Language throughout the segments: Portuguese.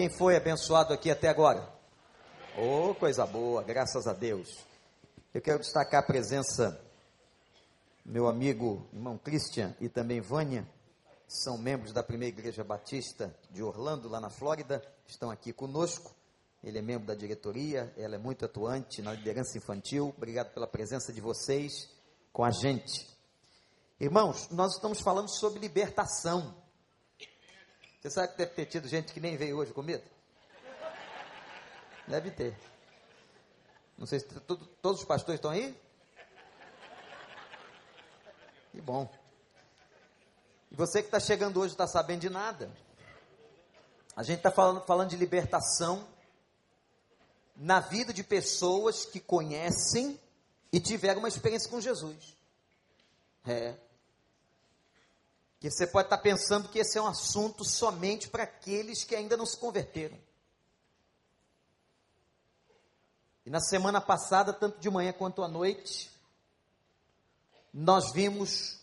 Quem foi abençoado aqui até agora? Oh, coisa boa, graças a Deus. Eu quero destacar a presença do meu amigo, irmão Christian e também Vânia, são membros da primeira igreja batista de Orlando, lá na Flórida, estão aqui conosco. Ele é membro da diretoria, ela é muito atuante na liderança infantil. Obrigado pela presença de vocês com a gente. Irmãos, nós estamos falando sobre libertação. Você sabe que deve ter tido gente que nem veio hoje comigo? Deve ter. Não sei se todos os pastores estão aí? Que bom. E você que está chegando hoje está sabendo de nada. A gente está falando, falando de libertação na vida de pessoas que conhecem e tiveram uma experiência com Jesus. É. Que você pode estar pensando que esse é um assunto somente para aqueles que ainda não se converteram. E na semana passada, tanto de manhã quanto à noite, nós vimos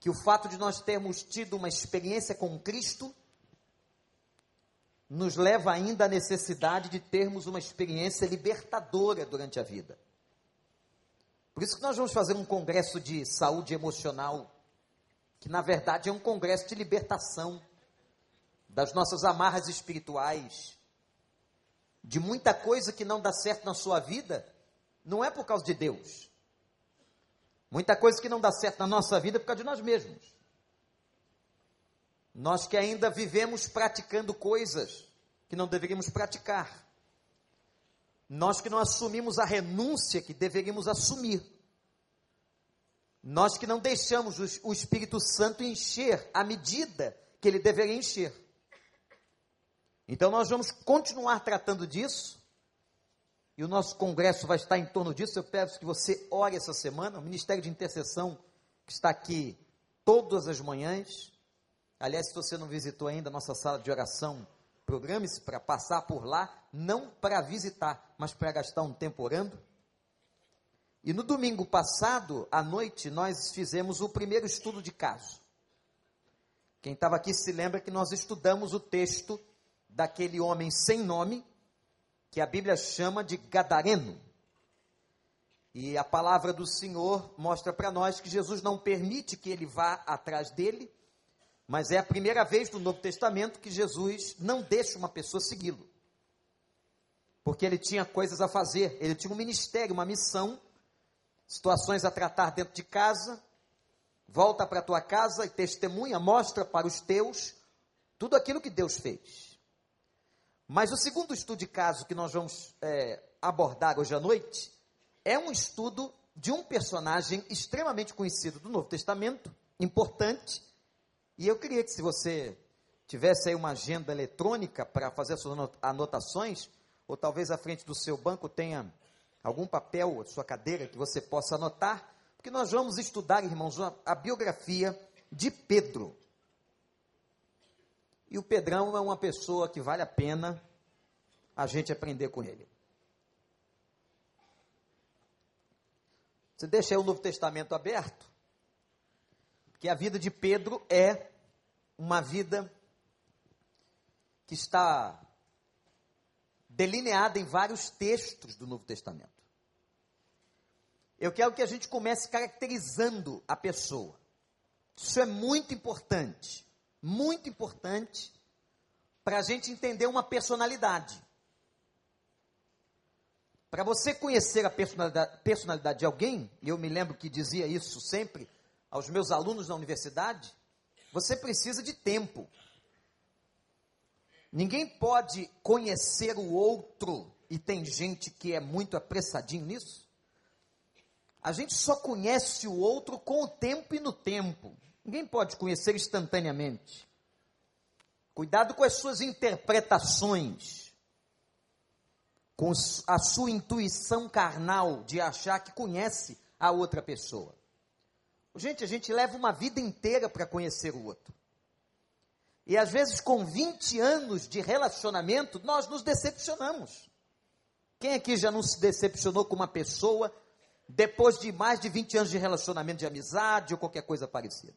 que o fato de nós termos tido uma experiência com Cristo nos leva ainda à necessidade de termos uma experiência libertadora durante a vida. Por isso que nós vamos fazer um congresso de saúde emocional, que na verdade é um congresso de libertação das nossas amarras espirituais, de muita coisa que não dá certo na sua vida, não é por causa de Deus. Muita coisa que não dá certo na nossa vida é por causa de nós mesmos. Nós que ainda vivemos praticando coisas que não deveríamos praticar. Nós que não assumimos a renúncia que deveríamos assumir. Nós que não deixamos o Espírito Santo encher a medida que ele deveria encher. Então nós vamos continuar tratando disso. E o nosso congresso vai estar em torno disso. Eu peço que você ore essa semana. O Ministério de Intercessão, que está aqui todas as manhãs. Aliás, se você não visitou ainda a nossa sala de oração, programe-se para passar por lá, não para visitar, mas para gastar um tempo orando. E no domingo passado, à noite, nós fizemos o primeiro estudo de caso. Quem estava aqui se lembra que nós estudamos o texto daquele homem sem nome, que a Bíblia chama de Gadareno. E a palavra do Senhor mostra para nós que Jesus não permite que ele vá atrás dele, mas é a primeira vez no Novo Testamento que Jesus não deixa uma pessoa segui-lo. Porque ele tinha coisas a fazer, ele tinha um ministério, uma missão, situações a tratar dentro de casa. Volta para a tua casa e testemunha, mostra para os teus tudo aquilo que Deus fez. Mas o segundo estudo de caso que nós vamos é, abordar hoje à noite é um estudo de um personagem extremamente conhecido do Novo Testamento, importante. E eu queria que, se você tivesse aí uma agenda eletrônica para fazer as suas anotações, ou talvez à frente do seu banco tenha algum papel, sua cadeira, que você possa anotar, porque nós vamos estudar, irmãos, a biografia de Pedro. E o Pedrão é uma pessoa que vale a pena a gente aprender com ele. Você deixa aí o Novo Testamento aberto, que a vida de Pedro é uma vida que está delineada em vários textos do Novo Testamento. Eu quero que a gente comece caracterizando a pessoa. Isso é muito importante muito importante para a gente entender uma personalidade. Para você conhecer a personalidade, personalidade de alguém, e eu me lembro que dizia isso sempre aos meus alunos na universidade, você precisa de tempo. Ninguém pode conhecer o outro, e tem gente que é muito apressadinho nisso. A gente só conhece o outro com o tempo e no tempo. Ninguém pode conhecer instantaneamente. Cuidado com as suas interpretações, com a sua intuição carnal de achar que conhece a outra pessoa. Gente, a gente leva uma vida inteira para conhecer o outro. E às vezes, com 20 anos de relacionamento, nós nos decepcionamos. Quem aqui já não se decepcionou com uma pessoa depois de mais de 20 anos de relacionamento de amizade ou qualquer coisa parecida?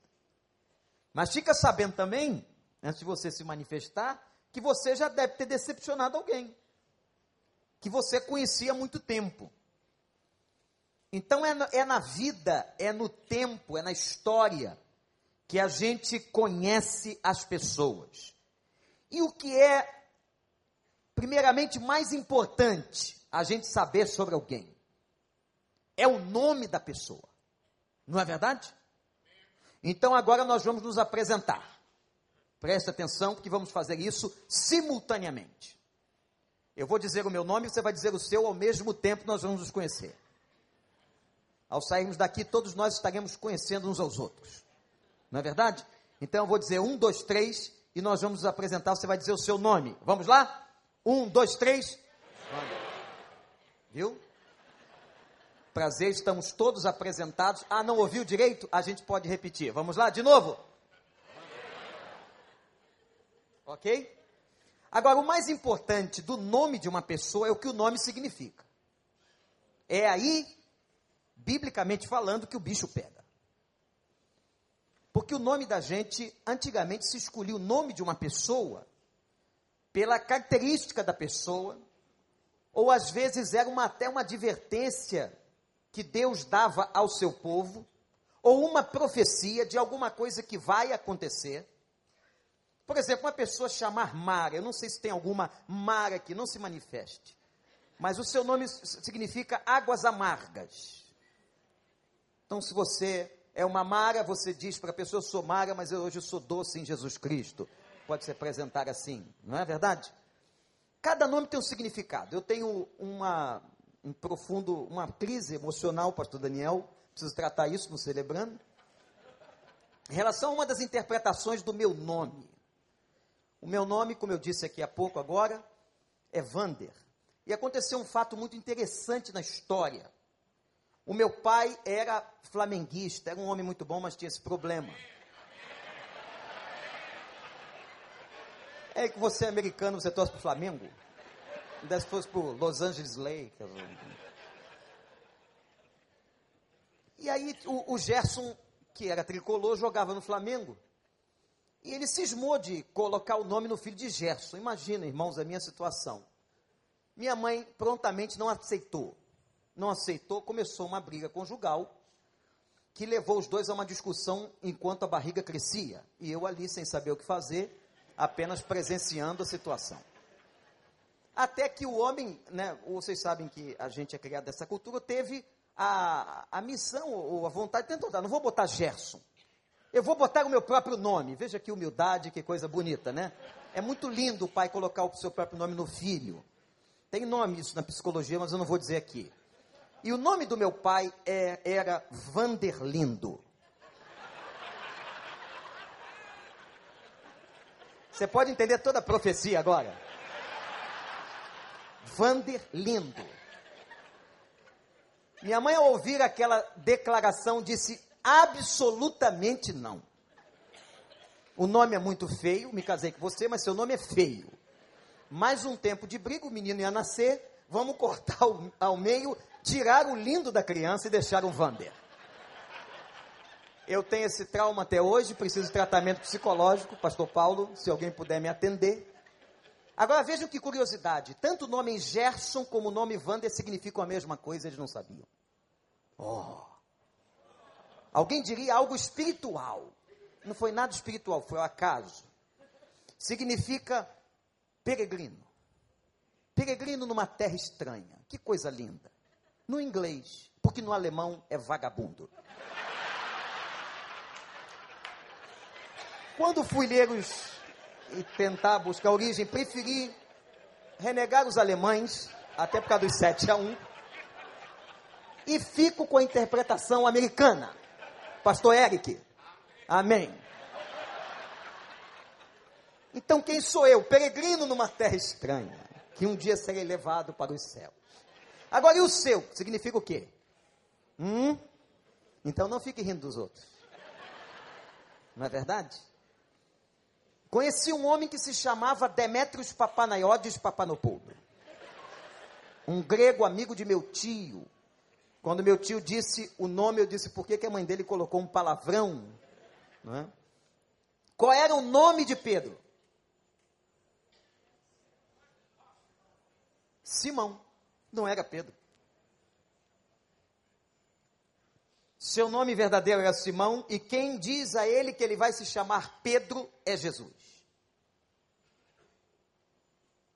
Mas fica sabendo também, antes de você se manifestar, que você já deve ter decepcionado alguém, que você conhecia há muito tempo. Então é, é na vida, é no tempo, é na história que a gente conhece as pessoas. E o que é, primeiramente, mais importante a gente saber sobre alguém? É o nome da pessoa. Não é verdade? Então agora nós vamos nos apresentar. Preste atenção, porque vamos fazer isso simultaneamente. Eu vou dizer o meu nome, você vai dizer o seu, ao mesmo tempo nós vamos nos conhecer. Ao sairmos daqui, todos nós estaremos conhecendo uns aos outros. Não é verdade? Então eu vou dizer um, dois, três, e nós vamos nos apresentar, você vai dizer o seu nome. Vamos lá? Um, dois, três. Viu? Prazer, estamos todos apresentados. Ah, não ouviu direito? A gente pode repetir. Vamos lá, de novo? Ok? Agora, o mais importante do nome de uma pessoa é o que o nome significa. É aí, biblicamente falando, que o bicho pega. Porque o nome da gente, antigamente se escolhia o nome de uma pessoa pela característica da pessoa, ou às vezes era uma, até uma advertência que Deus dava ao seu povo, ou uma profecia de alguma coisa que vai acontecer. Por exemplo, uma pessoa chamar Mara, eu não sei se tem alguma Mara aqui, não se manifeste, mas o seu nome significa águas amargas. Então, se você é uma Mara, você diz para a pessoa: eu sou Mara, mas eu hoje sou doce em Jesus Cristo. Pode se apresentar assim, não é verdade? Cada nome tem um significado. Eu tenho uma, um profundo, uma crise emocional, pastor Daniel, preciso tratar isso no celebrando. Em relação a uma das interpretações do meu nome. O meu nome, como eu disse aqui há pouco agora, é Vander. E aconteceu um fato muito interessante na história. O meu pai era flamenguista, era um homem muito bom, mas tinha esse problema. É que você é americano, você torce para o Flamengo? Ainda se fosse por Los Angeles Lakers. E aí o, o Gerson, que era tricolor, jogava no Flamengo. E ele cismou de colocar o nome no filho de Gerson. Imagina, irmãos, a minha situação. Minha mãe prontamente não aceitou. Não aceitou, começou uma briga conjugal que levou os dois a uma discussão enquanto a barriga crescia. E eu ali, sem saber o que fazer, apenas presenciando a situação. Até que o homem, né, vocês sabem que a gente é criado dessa cultura, teve a, a missão ou a vontade de tentar, não vou botar Gerson, eu vou botar o meu próprio nome. Veja que humildade, que coisa bonita, né? É muito lindo o pai colocar o seu próprio nome no filho. Tem nome isso na psicologia, mas eu não vou dizer aqui. E o nome do meu pai é, era Vanderlindo. Você pode entender toda a profecia agora? Vanderlindo. Minha mãe, ao ouvir aquela declaração, disse: absolutamente não. O nome é muito feio, me casei com você, mas seu nome é feio. Mais um tempo de briga, o menino ia nascer, vamos cortar ao, ao meio, tirar o lindo da criança e deixar um Vander. Eu tenho esse trauma até hoje, preciso de tratamento psicológico, pastor Paulo, se alguém puder me atender. Agora vejam que curiosidade, tanto o nome Gerson como o nome Vander significam a mesma coisa, eles não sabiam. Oh. Alguém diria algo espiritual. Não foi nada espiritual, foi o acaso. Significa peregrino. Peregrino numa terra estranha. Que coisa linda. No inglês, porque no alemão é vagabundo. Quando fui ler os e tentar buscar a origem, preferi renegar os alemães, até por causa dos 7 a 1, e fico com a interpretação americana. Pastor Eric, amém. Então quem sou eu? Peregrino numa terra estranha, que um dia serei levado para os céus. Agora, e o seu? Significa o quê? Hum? Então não fique rindo dos outros. Não é verdade? Conheci um homem que se chamava Demetrios Papanaiodes Papanopoulos. Um grego amigo de meu tio. Quando meu tio disse o nome, eu disse, por que, que a mãe dele colocou um palavrão? É? Qual era o nome de Pedro? Simão, não era Pedro. Seu nome verdadeiro era Simão, e quem diz a ele que ele vai se chamar Pedro é Jesus.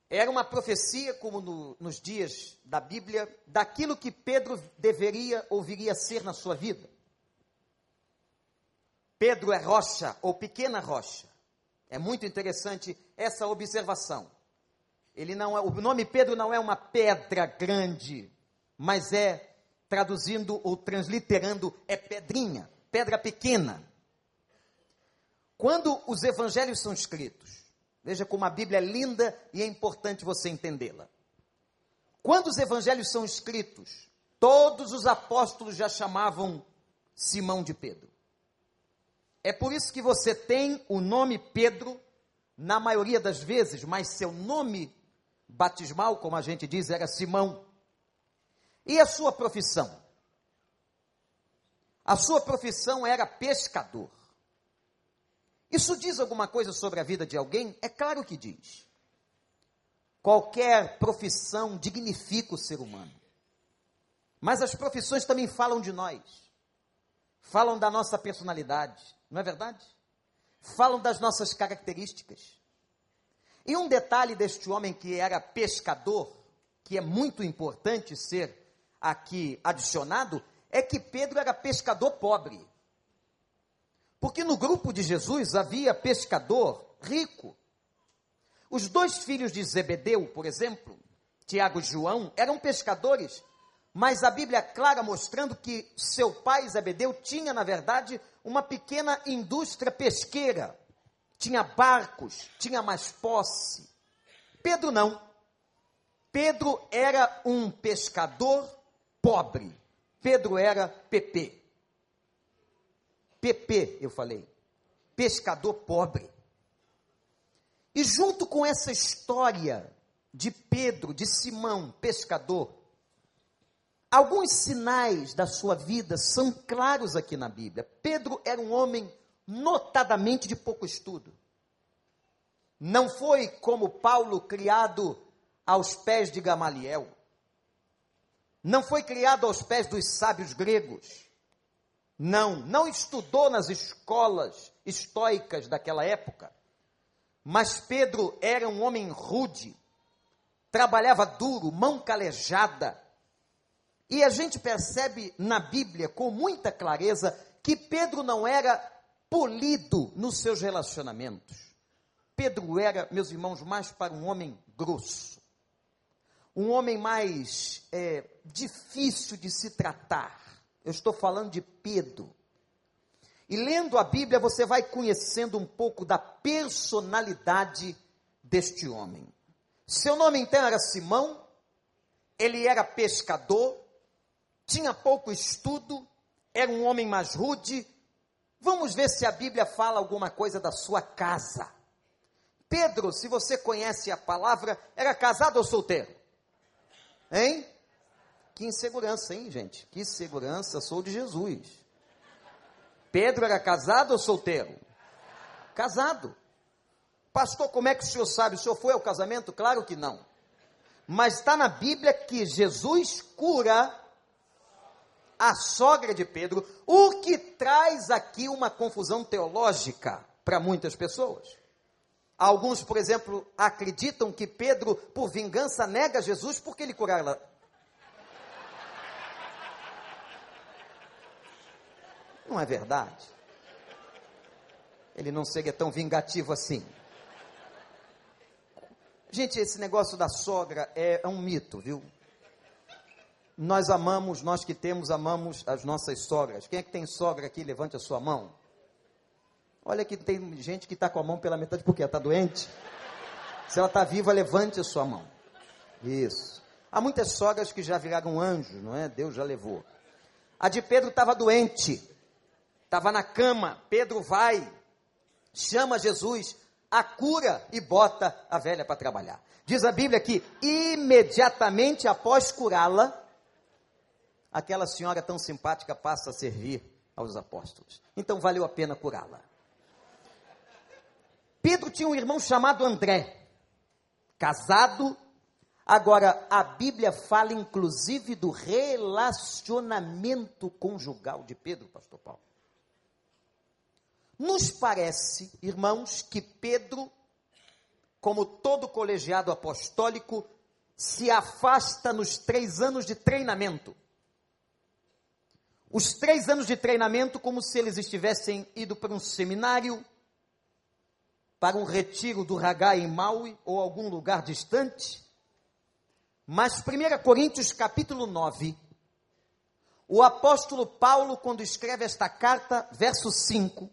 Era uma profecia, como no, nos dias da Bíblia, daquilo que Pedro deveria ou viria a ser na sua vida. Pedro é rocha ou pequena rocha. É muito interessante essa observação. Ele não é, o nome Pedro não é uma pedra grande, mas é traduzindo ou transliterando é pedrinha, pedra pequena. Quando os evangelhos são escritos, veja como a Bíblia é linda e é importante você entendê-la. Quando os evangelhos são escritos, todos os apóstolos já chamavam Simão de Pedro. É por isso que você tem o nome Pedro, na maioria das vezes, mas seu nome batismal, como a gente diz, era Simão. E a sua profissão? A sua profissão era pescador. Isso diz alguma coisa sobre a vida de alguém? É claro que diz. Qualquer profissão dignifica o ser humano. Mas as profissões também falam de nós. Falam da nossa personalidade não é verdade? Falam das nossas características. E um detalhe deste homem que era pescador, que é muito importante ser aqui adicionado, é que Pedro era pescador pobre. Porque no grupo de Jesus havia pescador rico. Os dois filhos de Zebedeu, por exemplo, Tiago e João, eram pescadores, mas a Bíblia é clara mostrando que seu pai Zebedeu tinha, na verdade, uma pequena indústria pesqueira. Tinha barcos, tinha mais posse. Pedro não. Pedro era um pescador pobre. Pedro era PP. PP, eu falei. Pescador pobre. E junto com essa história de Pedro, de Simão, pescador, Alguns sinais da sua vida são claros aqui na Bíblia. Pedro era um homem notadamente de pouco estudo. Não foi como Paulo criado aos pés de Gamaliel. Não foi criado aos pés dos sábios gregos. Não, não estudou nas escolas estoicas daquela época. Mas Pedro era um homem rude, trabalhava duro, mão calejada, e a gente percebe na Bíblia com muita clareza que Pedro não era polido nos seus relacionamentos. Pedro era, meus irmãos, mais para um homem grosso, um homem mais é, difícil de se tratar. Eu estou falando de Pedro. E lendo a Bíblia, você vai conhecendo um pouco da personalidade deste homem. Seu nome então era Simão, ele era pescador, tinha pouco estudo, era um homem mais rude. Vamos ver se a Bíblia fala alguma coisa da sua casa. Pedro, se você conhece a palavra, era casado ou solteiro? Hein? Que insegurança, hein, gente? Que segurança, sou de Jesus. Pedro era casado ou solteiro? Casado. Pastor, como é que o senhor sabe? O senhor foi ao casamento? Claro que não. Mas está na Bíblia que Jesus cura a sogra de Pedro, o que traz aqui uma confusão teológica para muitas pessoas. Alguns, por exemplo, acreditam que Pedro, por vingança, nega Jesus porque ele curara. Não é verdade. Ele não seria tão vingativo assim. Gente, esse negócio da sogra é um mito, viu? Nós amamos, nós que temos, amamos as nossas sogras. Quem é que tem sogra aqui? Levante a sua mão. Olha que tem gente que está com a mão pela metade, porque está doente. Se ela está viva, levante a sua mão. Isso. Há muitas sogras que já viraram anjos, não é? Deus já levou. A de Pedro estava doente, estava na cama. Pedro vai, chama Jesus, a cura e bota a velha para trabalhar. Diz a Bíblia que imediatamente após curá-la, aquela senhora tão simpática passa a servir aos apóstolos. Então valeu a pena curá-la. Pedro tinha um irmão chamado André, casado, Agora, a Bíblia fala inclusive do relacionamento conjugal de Pedro, pastor Paulo. Nos parece, irmãos, que Pedro, como todo colegiado apostólico, se afasta nos três anos de treinamento. Os três anos de treinamento, como se eles estivessem ido para um seminário, para um retiro do Ragai em Maui ou algum lugar distante. Mas 1 Coríntios capítulo 9, o apóstolo Paulo, quando escreve esta carta, verso 5,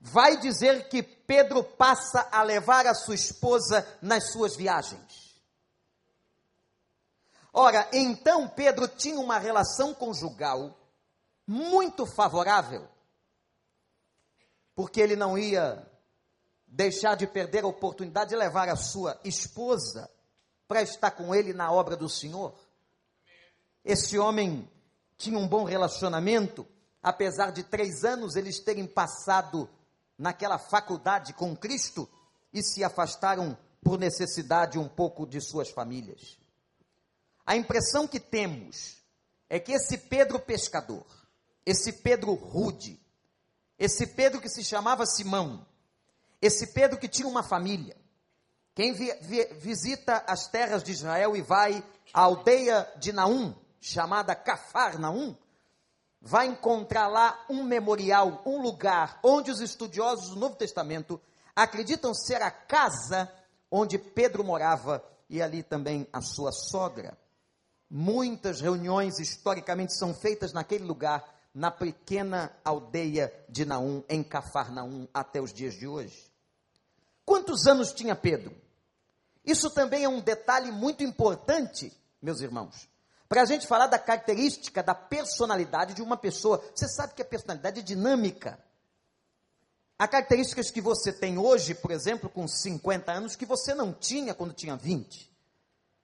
vai dizer que Pedro passa a levar a sua esposa nas suas viagens. Ora, então Pedro tinha uma relação conjugal muito favorável, porque ele não ia deixar de perder a oportunidade de levar a sua esposa para estar com ele na obra do Senhor. Esse homem tinha um bom relacionamento, apesar de três anos eles terem passado naquela faculdade com Cristo e se afastaram por necessidade um pouco de suas famílias. A impressão que temos é que esse Pedro pescador, esse Pedro rude, esse Pedro que se chamava Simão, esse Pedro que tinha uma família, quem vi, vi, visita as terras de Israel e vai à aldeia de Naum, chamada Cafarnaum, vai encontrar lá um memorial, um lugar onde os estudiosos do Novo Testamento acreditam ser a casa onde Pedro morava e ali também a sua sogra. Muitas reuniões historicamente são feitas naquele lugar, na pequena aldeia de Naum, em Cafarnaum, até os dias de hoje. Quantos anos tinha Pedro? Isso também é um detalhe muito importante, meus irmãos, para a gente falar da característica, da personalidade de uma pessoa. Você sabe que a personalidade é dinâmica. Há características que você tem hoje, por exemplo, com 50 anos, que você não tinha quando tinha 20.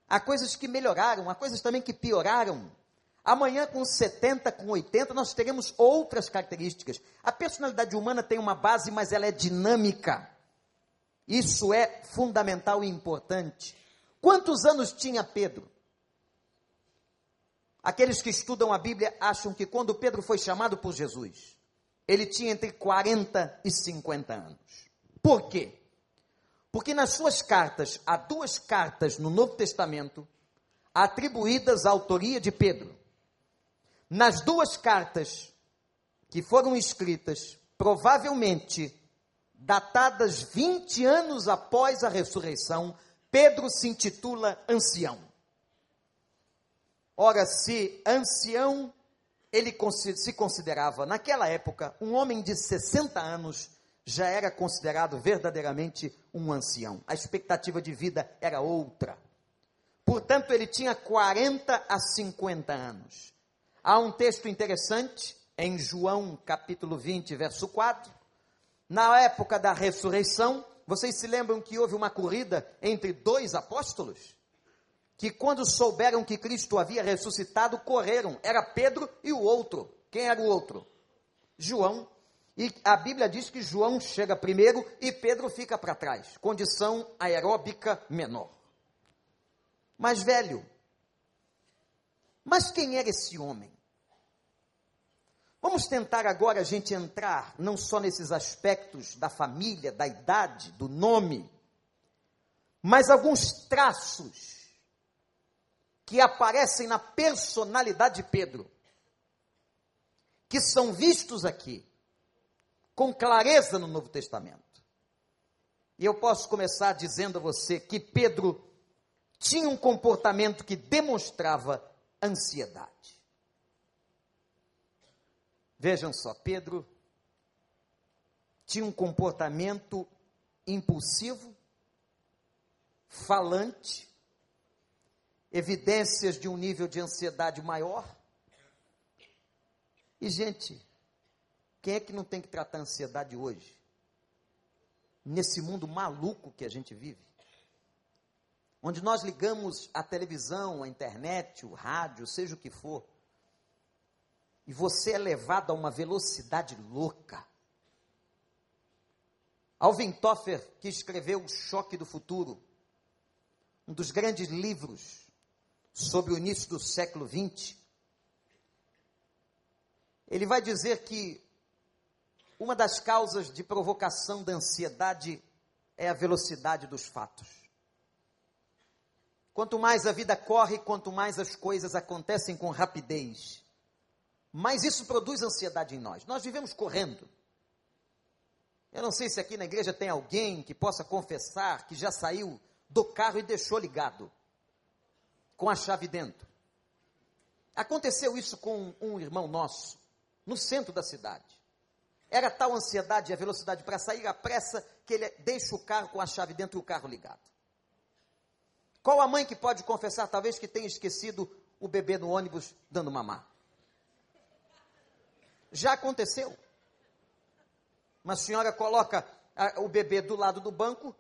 Há coisas que melhoraram, há coisas também que pioraram. Amanhã, com 70, com 80, nós teremos outras características. A personalidade humana tem uma base, mas ela é dinâmica. Isso é fundamental e importante. Quantos anos tinha Pedro? Aqueles que estudam a Bíblia acham que quando Pedro foi chamado por Jesus, ele tinha entre 40 e 50 anos. Por quê? Porque nas suas cartas, há duas cartas no Novo Testamento atribuídas à autoria de Pedro. Nas duas cartas que foram escritas, provavelmente datadas 20 anos após a ressurreição, Pedro se intitula ancião. Ora, se ancião, ele se considerava, naquela época, um homem de 60 anos, já era considerado verdadeiramente um ancião. A expectativa de vida era outra. Portanto, ele tinha 40 a 50 anos. Há um texto interessante em João capítulo 20, verso 4, na época da ressurreição, vocês se lembram que houve uma corrida entre dois apóstolos? Que quando souberam que Cristo havia ressuscitado, correram. Era Pedro e o outro. Quem era o outro? João. E a Bíblia diz que João chega primeiro e Pedro fica para trás. Condição aeróbica menor. Mas velho. Mas quem era esse homem? Vamos tentar agora a gente entrar não só nesses aspectos da família, da idade, do nome, mas alguns traços que aparecem na personalidade de Pedro, que são vistos aqui com clareza no Novo Testamento. E eu posso começar dizendo a você que Pedro tinha um comportamento que demonstrava ansiedade. Vejam só, Pedro tinha um comportamento impulsivo, falante, evidências de um nível de ansiedade maior. E, gente, quem é que não tem que tratar ansiedade hoje? Nesse mundo maluco que a gente vive. Onde nós ligamos a televisão, a internet, o rádio, seja o que for e você é levado a uma velocidade louca. Alvin Toffer, que escreveu O Choque do Futuro, um dos grandes livros sobre o início do século XX, ele vai dizer que uma das causas de provocação da ansiedade é a velocidade dos fatos. Quanto mais a vida corre, quanto mais as coisas acontecem com rapidez, mais isso produz ansiedade em nós. Nós vivemos correndo. Eu não sei se aqui na igreja tem alguém que possa confessar que já saiu do carro e deixou ligado, com a chave dentro. Aconteceu isso com um irmão nosso, no centro da cidade. Era tal ansiedade e a velocidade para sair à pressa que ele deixa o carro com a chave dentro e o carro ligado. Qual a mãe que pode confessar, talvez, que tenha esquecido o bebê no ônibus dando mamar? Já aconteceu. Uma senhora coloca o bebê do lado do banco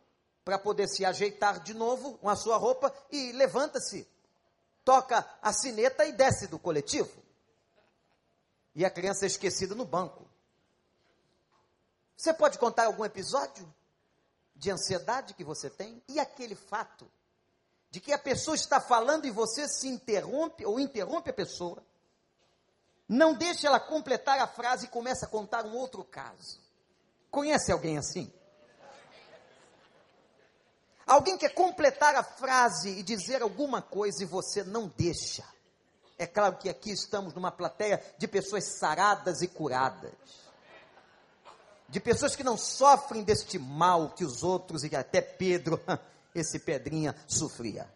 para poder se ajeitar de novo com a sua roupa e levanta-se, toca a sineta e desce do coletivo. E a criança é esquecida no banco. Você pode contar algum episódio de ansiedade que você tem? E aquele fato de que a pessoa está falando e você se interrompe ou interrompe a pessoa, não deixa ela completar a frase e começa a contar um outro caso. Conhece alguém assim? Alguém quer completar a frase e dizer alguma coisa e você não deixa. É claro que aqui estamos numa plateia de pessoas saradas e curadas. De pessoas que não sofrem deste mal que os outros e até Pedro, esse Pedrinha, sofria.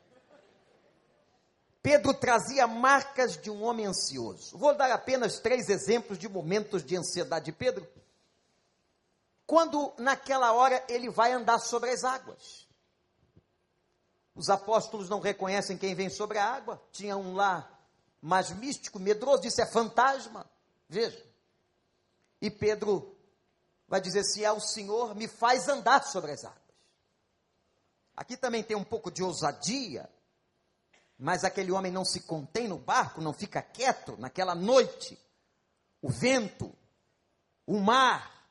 Pedro trazia marcas de um homem ansioso. Vou dar apenas três exemplos de momentos de ansiedade de Pedro. Quando naquela hora ele vai andar sobre as águas. Os apóstolos não reconhecem quem vem sobre a água. Tinha um lá mais místico, medroso, disse é fantasma. Veja. E Pedro vai dizer: se é o Senhor, me faz andar sobre as águas. Aqui também tem um pouco de ousadia, mas aquele homem não se contém no barco, não fica quieto naquela noite. O vento, o mar,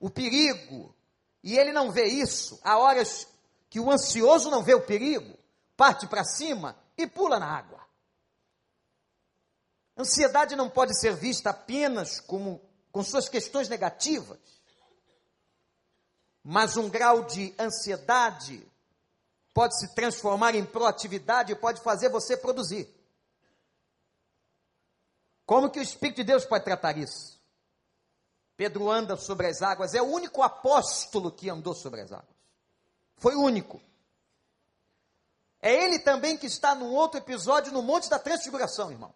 o perigo, e ele não vê isso. Há horas que o ansioso não vê o perigo, parte para cima e pula na água. Ansiedade não pode ser vista apenas como com suas questões negativas, mas um grau de ansiedade pode se transformar em proatividade e pode fazer você produzir. Como que o Espírito de Deus pode tratar isso? Pedro anda sobre as águas, é o único apóstolo que andou sobre as águas. Foi o único. É ele também que está num outro episódio no Monte da Transfiguração, irmãos.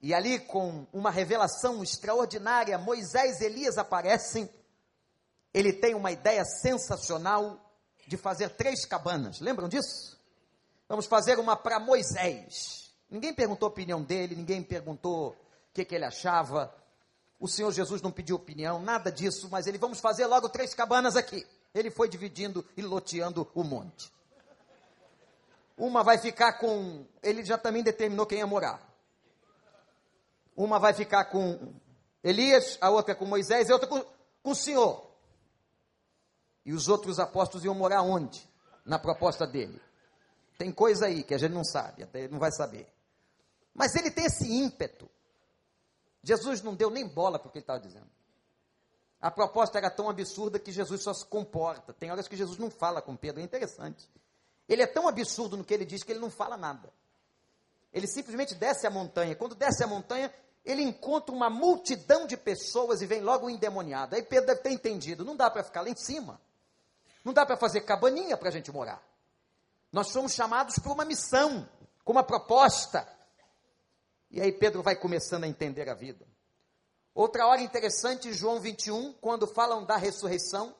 E ali, com uma revelação extraordinária, Moisés e Elias aparecem. Ele tem uma ideia sensacional de fazer três cabanas. Lembram disso? Vamos fazer uma para Moisés. Ninguém perguntou a opinião dele, ninguém perguntou o que, que ele achava. O Senhor Jesus não pediu opinião, nada disso, mas ele, vamos fazer logo três cabanas aqui. Ele foi dividindo e loteando o monte. Uma vai ficar com. Ele já também determinou quem ia morar. Uma vai ficar com Elias, a outra com Moisés, e a outra com, com o Senhor. E os outros apóstolos iam morar onde? Na proposta dele. Tem coisa aí que a gente não sabe, até ele não vai saber. Mas ele tem esse ímpeto. Jesus não deu nem bola para o que ele estava dizendo. A proposta era tão absurda que Jesus só se comporta. Tem horas que Jesus não fala com Pedro, é interessante. Ele é tão absurdo no que ele diz que ele não fala nada. Ele simplesmente desce a montanha. Quando desce a montanha, ele encontra uma multidão de pessoas e vem logo endemoniado. Aí Pedro deve ter entendido: não dá para ficar lá em cima. Não dá para fazer cabaninha para a gente morar. Nós somos chamados por uma missão, com uma proposta. E aí Pedro vai começando a entender a vida. Outra hora interessante, João 21, quando falam da ressurreição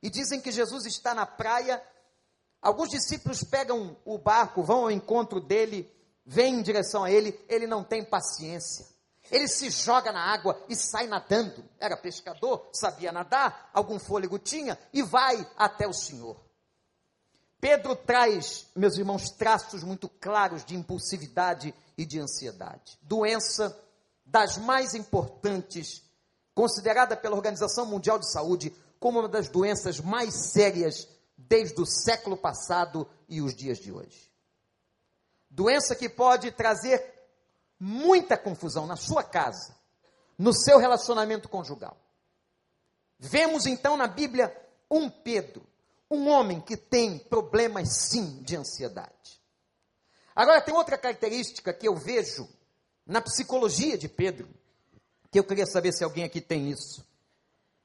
e dizem que Jesus está na praia. Alguns discípulos pegam o barco, vão ao encontro dele, vêm em direção a ele, ele não tem paciência. Ele se joga na água e sai nadando. Era pescador, sabia nadar, algum fôlego tinha e vai até o Senhor. Pedro traz, meus irmãos, traços muito claros de impulsividade e de ansiedade. Doença das mais importantes, considerada pela Organização Mundial de Saúde como uma das doenças mais sérias desde o século passado e os dias de hoje. Doença que pode trazer muita confusão na sua casa, no seu relacionamento conjugal. Vemos então na Bíblia um Pedro, um homem que tem problemas sim de ansiedade. Agora tem outra característica que eu vejo na psicologia de Pedro, que eu queria saber se alguém aqui tem isso.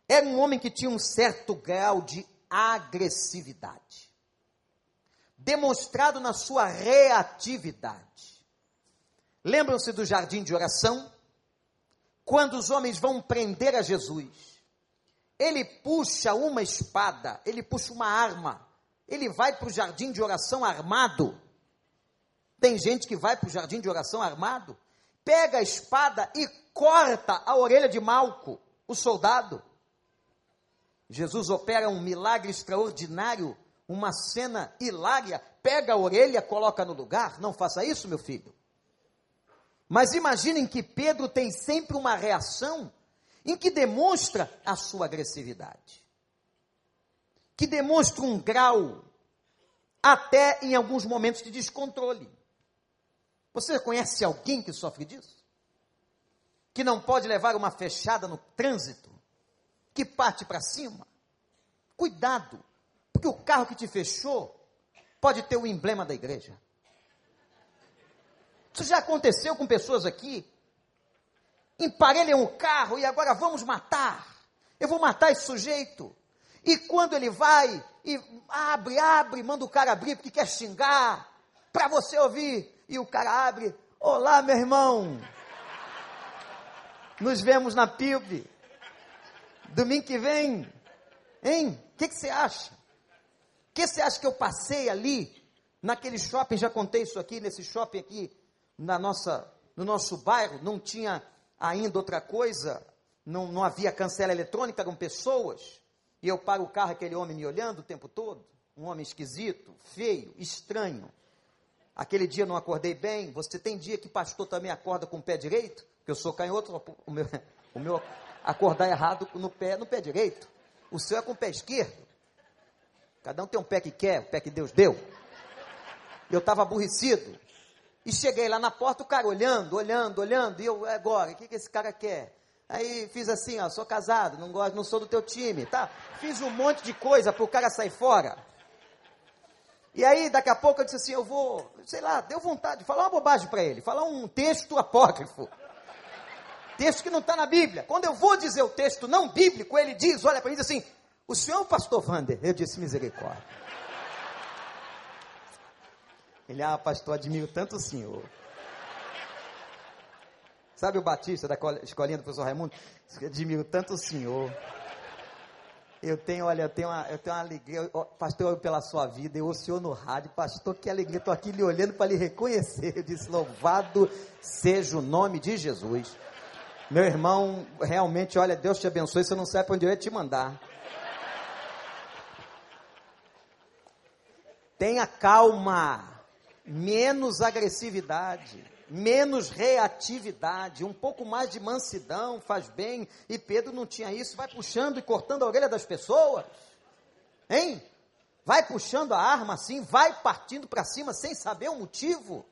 Era um homem que tinha um certo grau de agressividade, demonstrado na sua reatividade. Lembram-se do jardim de oração? Quando os homens vão prender a Jesus, ele puxa uma espada, ele puxa uma arma, ele vai para o jardim de oração armado. Tem gente que vai para o jardim de oração armado, pega a espada e corta a orelha de Malco, o soldado. Jesus opera um milagre extraordinário, uma cena hilária, pega a orelha, coloca no lugar. Não faça isso, meu filho. Mas imaginem que Pedro tem sempre uma reação em que demonstra a sua agressividade, que demonstra um grau, até em alguns momentos de descontrole. Você conhece alguém que sofre disso? Que não pode levar uma fechada no trânsito? Que parte para cima? Cuidado, porque o carro que te fechou pode ter o emblema da igreja. Isso já aconteceu com pessoas aqui. Emparelham o carro e agora vamos matar. Eu vou matar esse sujeito. E quando ele vai e abre, abre, manda o cara abrir porque quer xingar, para você ouvir. E o cara abre: Olá, meu irmão. Nos vemos na PIB. Domingo que vem. Hein? O que, que você acha? O que você acha que eu passei ali, naquele shopping? Já contei isso aqui, nesse shopping aqui, na nossa, no nosso bairro, não tinha ainda outra coisa, não, não havia cancela eletrônica, eram pessoas, e eu paro o carro, aquele homem me olhando o tempo todo, um homem esquisito, feio, estranho. Aquele dia não acordei bem, você tem dia que pastor também acorda com o pé direito, que eu sou canhoto, o meu, o meu acordar errado no pé, no pé direito. O seu é com o pé esquerdo. Cada um tem um pé que quer, o pé que Deus deu. Eu estava aborrecido. E cheguei lá na porta, o cara olhando, olhando, olhando, e eu, é agora, o que, que esse cara quer? Aí fiz assim, ó, sou casado, não gosto, não sou do teu time, tá? Fiz um monte de coisa para o cara sair fora. E aí, daqui a pouco eu disse assim, eu vou, sei lá, deu vontade de falar uma bobagem para ele, falar um texto apócrifo. Texto que não está na Bíblia. Quando eu vou dizer o texto não bíblico, ele diz, olha para mim, diz assim, o senhor é o pastor Vander? Eu disse, misericórdia. Ele, ah, pastor, admiro tanto o senhor. Sabe o Batista da escolinha do professor Raimundo? Admiro tanto o senhor. Eu tenho, olha, eu tenho uma, eu tenho uma alegria, pastor, eu pela sua vida, eu ouço o senhor no rádio, pastor, que alegria, estou aqui lhe olhando para lhe reconhecer. Eu disse, louvado seja o nome de Jesus. Meu irmão, realmente, olha, Deus te abençoe, você não sabe para onde eu ia te mandar. Tenha calma menos agressividade, menos reatividade, um pouco mais de mansidão faz bem. E Pedro não tinha isso, vai puxando e cortando a orelha das pessoas. Hein? Vai puxando a arma assim, vai partindo para cima sem saber o motivo.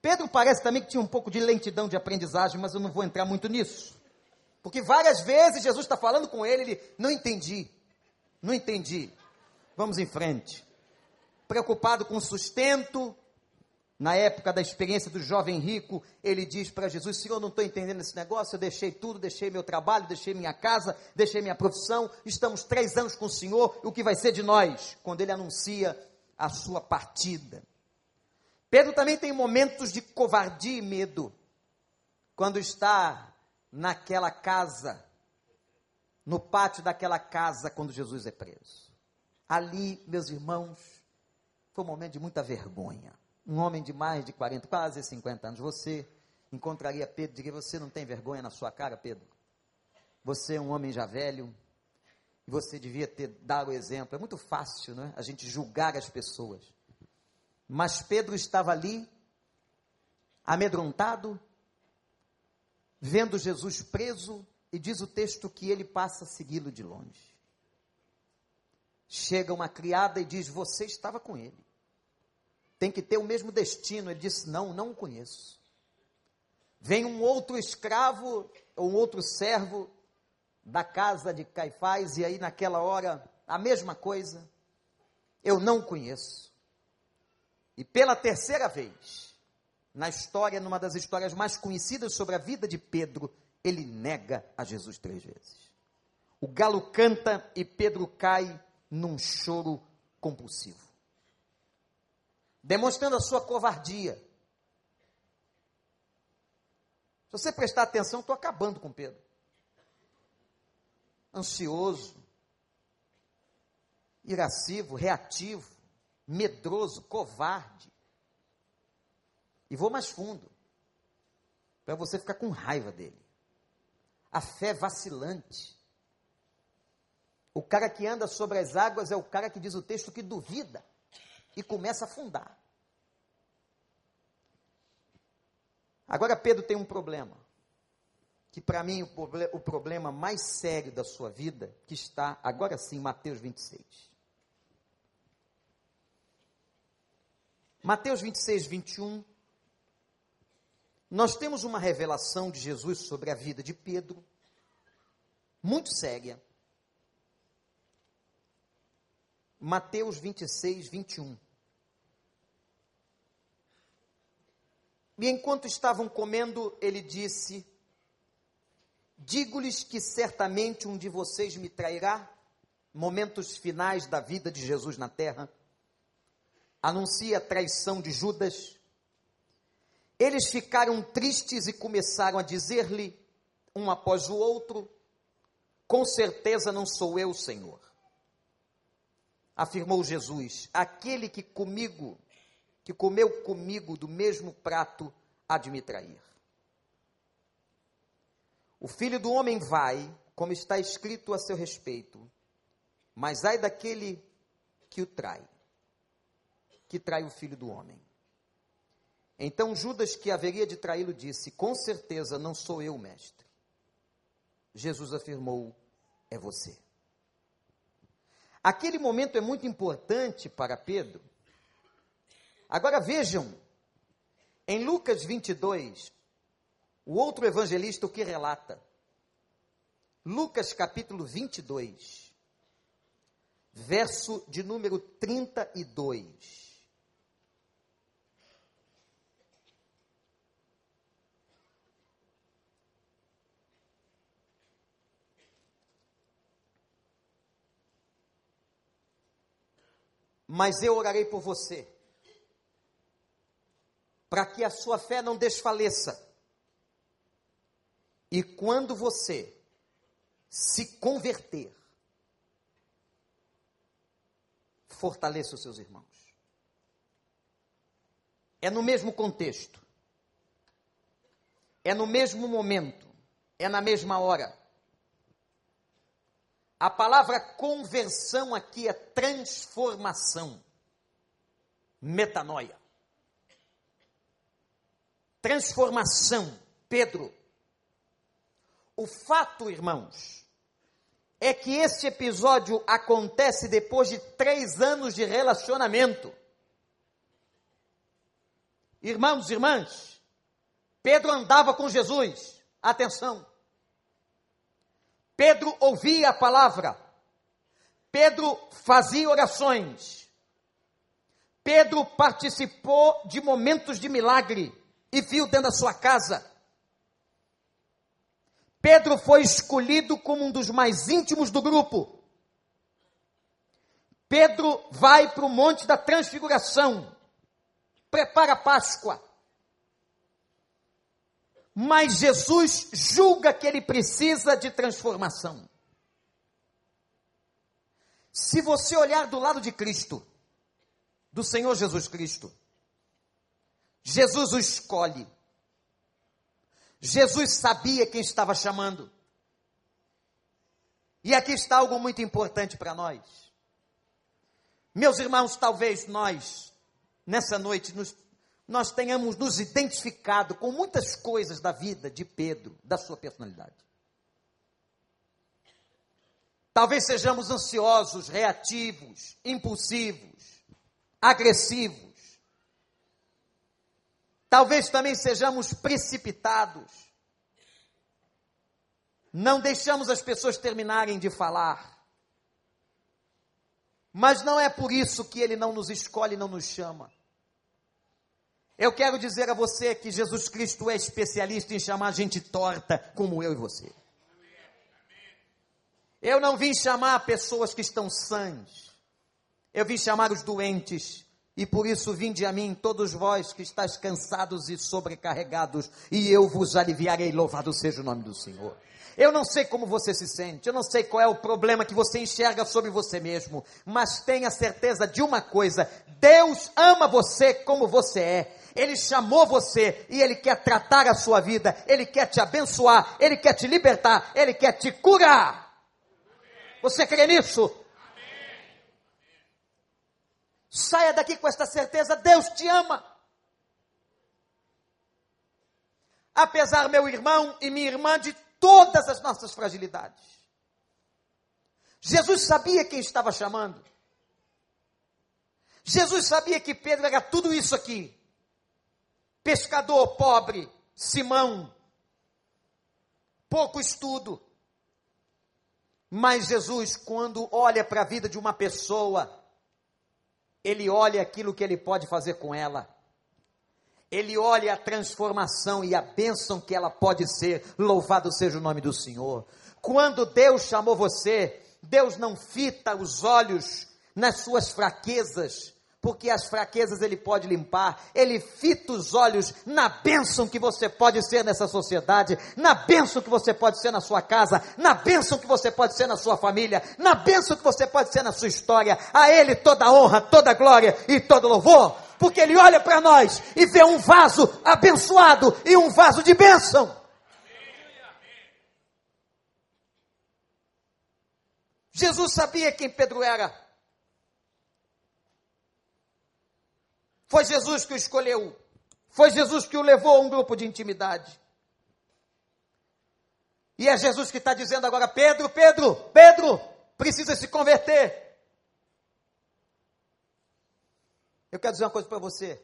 Pedro parece também que tinha um pouco de lentidão de aprendizagem, mas eu não vou entrar muito nisso. Porque várias vezes Jesus está falando com ele, ele não entendi, não entendi. Vamos em frente preocupado com sustento. Na época da experiência do jovem rico, ele diz para Jesus: Senhor, não estou entendendo esse negócio. Eu deixei tudo, deixei meu trabalho, deixei minha casa, deixei minha profissão. Estamos três anos com o Senhor. O que vai ser de nós? Quando ele anuncia a sua partida. Pedro também tem momentos de covardia e medo. Quando está naquela casa, no pátio daquela casa, quando Jesus é preso. Ali, meus irmãos, foi um momento de muita vergonha. Um homem de mais de 40, quase 50 anos. Você encontraria Pedro e diria: Você não tem vergonha na sua cara, Pedro? Você é um homem já velho. E você devia ter dado o exemplo. É muito fácil, não é? A gente julgar as pessoas. Mas Pedro estava ali, amedrontado, vendo Jesus preso, e diz o texto que ele passa a segui-lo de longe. Chega uma criada e diz: Você estava com ele. Tem que ter o mesmo destino. Ele disse: Não, não o conheço. Vem um outro escravo, ou um outro servo da casa de Caifás, e aí naquela hora, a mesma coisa. Eu não o conheço. E pela terceira vez, na história, numa das histórias mais conhecidas sobre a vida de Pedro, ele nega a Jesus três vezes. O galo canta e Pedro cai num choro compulsivo, demonstrando a sua covardia. Se você prestar atenção, estou acabando com Pedro. Ansioso, irascivo, reativo, medroso, covarde. E vou mais fundo, para você ficar com raiva dele. A fé vacilante. O cara que anda sobre as águas é o cara que diz o texto que duvida e começa a afundar. Agora Pedro tem um problema, que para mim o, problema mais sério da sua vida, que está agora sim, Mateus 26. Mateus 26, 21. Nós temos uma revelação de Jesus sobre a vida de Pedro, muito séria. Mateus 26, 21. E enquanto estavam comendo, ele disse: Digo-lhes que certamente um de vocês me trairá. Momentos finais da vida de Jesus na terra. Anuncia a traição de Judas. Eles ficaram tristes e começaram a dizer-lhe, um após o outro: Com certeza não sou eu, Senhor afirmou Jesus: aquele que comigo, que comeu comigo do mesmo prato, há de me trair. O filho do homem vai, como está escrito a seu respeito, mas ai daquele que o trai, que trai o filho do homem. Então Judas, que haveria de traí-lo, disse: Com certeza não sou eu, mestre. Jesus afirmou: É você. Aquele momento é muito importante para Pedro. Agora vejam, em Lucas 22, o outro evangelista o que relata. Lucas capítulo 22, verso de número 32. Mas eu orarei por você, para que a sua fé não desfaleça. E quando você se converter, fortaleça os seus irmãos. É no mesmo contexto, é no mesmo momento, é na mesma hora. A palavra conversão aqui é transformação. Metanoia. Transformação. Pedro. O fato, irmãos, é que este episódio acontece depois de três anos de relacionamento. Irmãos e irmãs, Pedro andava com Jesus. Atenção. Pedro ouvia a palavra, Pedro fazia orações, Pedro participou de momentos de milagre e viu dentro da sua casa. Pedro foi escolhido como um dos mais íntimos do grupo. Pedro vai para o Monte da Transfiguração, prepara a Páscoa mas Jesus julga que ele precisa de transformação. Se você olhar do lado de Cristo, do Senhor Jesus Cristo, Jesus o escolhe. Jesus sabia quem estava chamando. E aqui está algo muito importante para nós. Meus irmãos, talvez nós, nessa noite, nos nós tenhamos nos identificado com muitas coisas da vida de Pedro, da sua personalidade. Talvez sejamos ansiosos, reativos, impulsivos, agressivos. Talvez também sejamos precipitados. Não deixamos as pessoas terminarem de falar. Mas não é por isso que ele não nos escolhe, não nos chama. Eu quero dizer a você que Jesus Cristo é especialista em chamar gente torta como eu e você. Eu não vim chamar pessoas que estão sãs. Eu vim chamar os doentes. E por isso vinde a mim todos vós que estáis cansados e sobrecarregados, e eu vos aliviarei. Louvado seja o nome do Senhor. Eu não sei como você se sente, eu não sei qual é o problema que você enxerga sobre você mesmo, mas tenha certeza de uma coisa: Deus ama você como você é. Ele chamou você e Ele quer tratar a sua vida, Ele quer te abençoar, Ele quer te libertar, Ele quer te curar. Você crê nisso? Saia daqui com esta certeza: Deus te ama. Apesar, meu irmão e minha irmã, de todas as nossas fragilidades. Jesus sabia quem estava chamando. Jesus sabia que Pedro era tudo isso aqui: pescador pobre, Simão, pouco estudo. Mas Jesus, quando olha para a vida de uma pessoa, ele olha aquilo que ele pode fazer com ela ele olha a transformação e a bênção que ela pode ser. Louvado seja o nome do Senhor. Quando Deus chamou você, Deus não fita os olhos nas suas fraquezas, porque as fraquezas ele pode limpar, ele fita os olhos na bênção que você pode ser nessa sociedade, na bênção que você pode ser na sua casa, na bênção que você pode ser na sua família, na bênção que você pode ser na sua história. A ele toda honra, toda glória e todo louvor porque Ele olha para nós e vê um vaso abençoado e um vaso de bênção. Jesus sabia quem Pedro era. Foi Jesus que o escolheu. Foi Jesus que o levou a um grupo de intimidade. E é Jesus que está dizendo agora: Pedro, Pedro, Pedro, precisa se converter. Eu quero dizer uma coisa para você.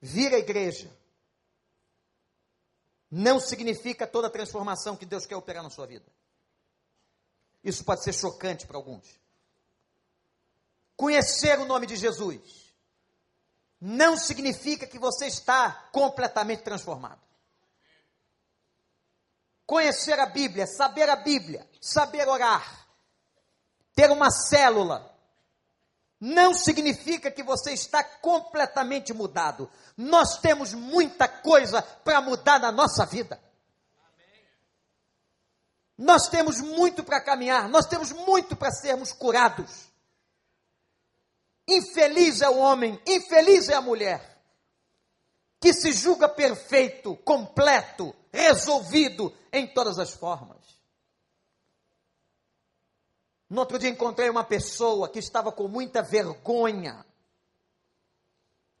Vir à igreja não significa toda a transformação que Deus quer operar na sua vida. Isso pode ser chocante para alguns. Conhecer o nome de Jesus não significa que você está completamente transformado. Conhecer a Bíblia, saber a Bíblia, saber orar, ter uma célula, não significa que você está completamente mudado. Nós temos muita coisa para mudar na nossa vida. Nós temos muito para caminhar, nós temos muito para sermos curados. Infeliz é o homem, infeliz é a mulher, que se julga perfeito, completo, resolvido em todas as formas. No outro dia encontrei uma pessoa que estava com muita vergonha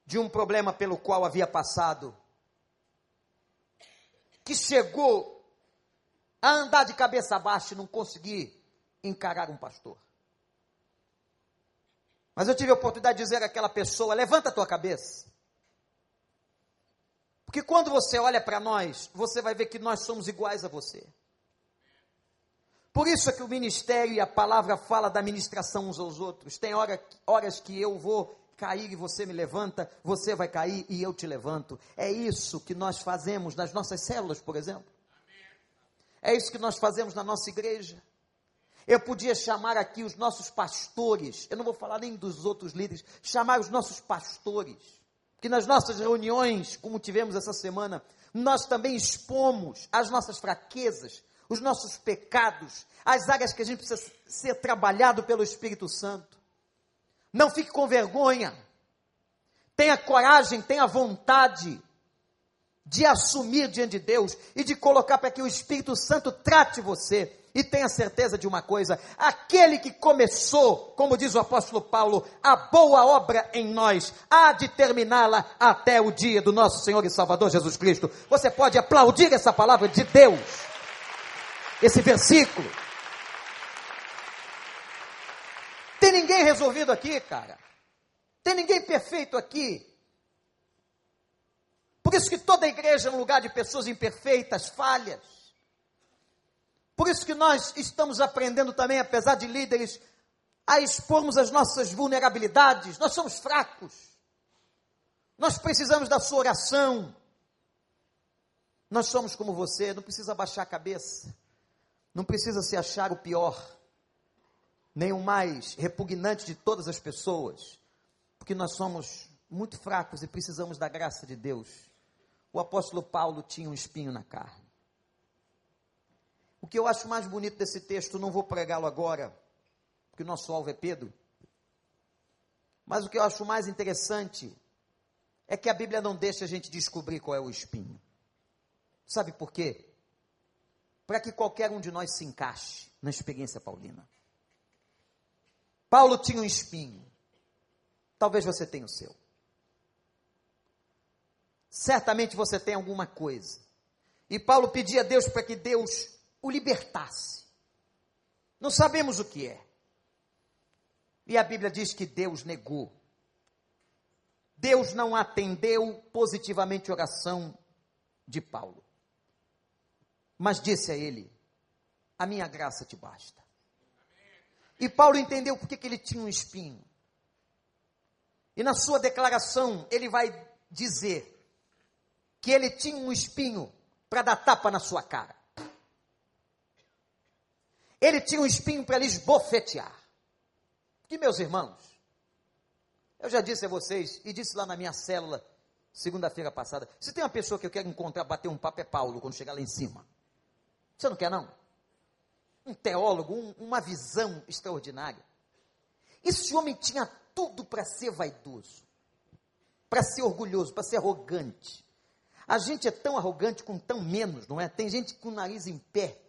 de um problema pelo qual havia passado, que chegou a andar de cabeça baixa e não conseguir encarar um pastor. Mas eu tive a oportunidade de dizer àquela pessoa: levanta a tua cabeça. Porque quando você olha para nós, você vai ver que nós somos iguais a você. Por isso é que o ministério e a palavra fala da ministração uns aos outros. Tem hora, horas que eu vou cair e você me levanta, você vai cair e eu te levanto. É isso que nós fazemos nas nossas células, por exemplo. É isso que nós fazemos na nossa igreja. Eu podia chamar aqui os nossos pastores, eu não vou falar nem dos outros líderes, chamar os nossos pastores, que nas nossas reuniões, como tivemos essa semana, nós também expomos as nossas fraquezas, os nossos pecados, as áreas que a gente precisa ser trabalhado pelo Espírito Santo. Não fique com vergonha. Tenha coragem, tenha vontade de assumir diante de Deus e de colocar para que o Espírito Santo trate você. E tenha certeza de uma coisa: aquele que começou, como diz o apóstolo Paulo, a boa obra em nós, há de terminá-la até o dia do nosso Senhor e Salvador Jesus Cristo. Você pode aplaudir essa palavra de Deus, esse versículo. Tem ninguém resolvido aqui, cara. Tem ninguém perfeito aqui. Por isso que toda igreja é um lugar de pessoas imperfeitas, falhas. Por isso que nós estamos aprendendo também, apesar de líderes, a expormos as nossas vulnerabilidades. Nós somos fracos. Nós precisamos da sua oração. Nós somos como você, não precisa baixar a cabeça. Não precisa se achar o pior, nem o mais repugnante de todas as pessoas, porque nós somos muito fracos e precisamos da graça de Deus. O apóstolo Paulo tinha um espinho na carne. O que eu acho mais bonito desse texto, não vou pregá-lo agora, porque o nosso alvo é Pedro. Mas o que eu acho mais interessante é que a Bíblia não deixa a gente descobrir qual é o espinho. Sabe por quê? Para que qualquer um de nós se encaixe na experiência paulina. Paulo tinha um espinho. Talvez você tenha o seu. Certamente você tem alguma coisa. E Paulo pedia a Deus para que Deus o libertasse. Não sabemos o que é. E a Bíblia diz que Deus negou. Deus não atendeu positivamente a oração de Paulo. Mas disse a ele: A minha graça te basta. E Paulo entendeu porque que ele tinha um espinho. E na sua declaração, ele vai dizer que ele tinha um espinho para dar tapa na sua cara. Ele tinha um espinho para lhes bofetear. Que meus irmãos, eu já disse a vocês, e disse lá na minha célula, segunda-feira passada, se tem uma pessoa que eu quero encontrar, bater um papo, é Paulo, quando chegar lá em cima. Você não quer, não? Um teólogo, um, uma visão extraordinária. Esse homem tinha tudo para ser vaidoso, para ser orgulhoso, para ser arrogante. A gente é tão arrogante com tão menos, não é? Tem gente com o nariz em pé,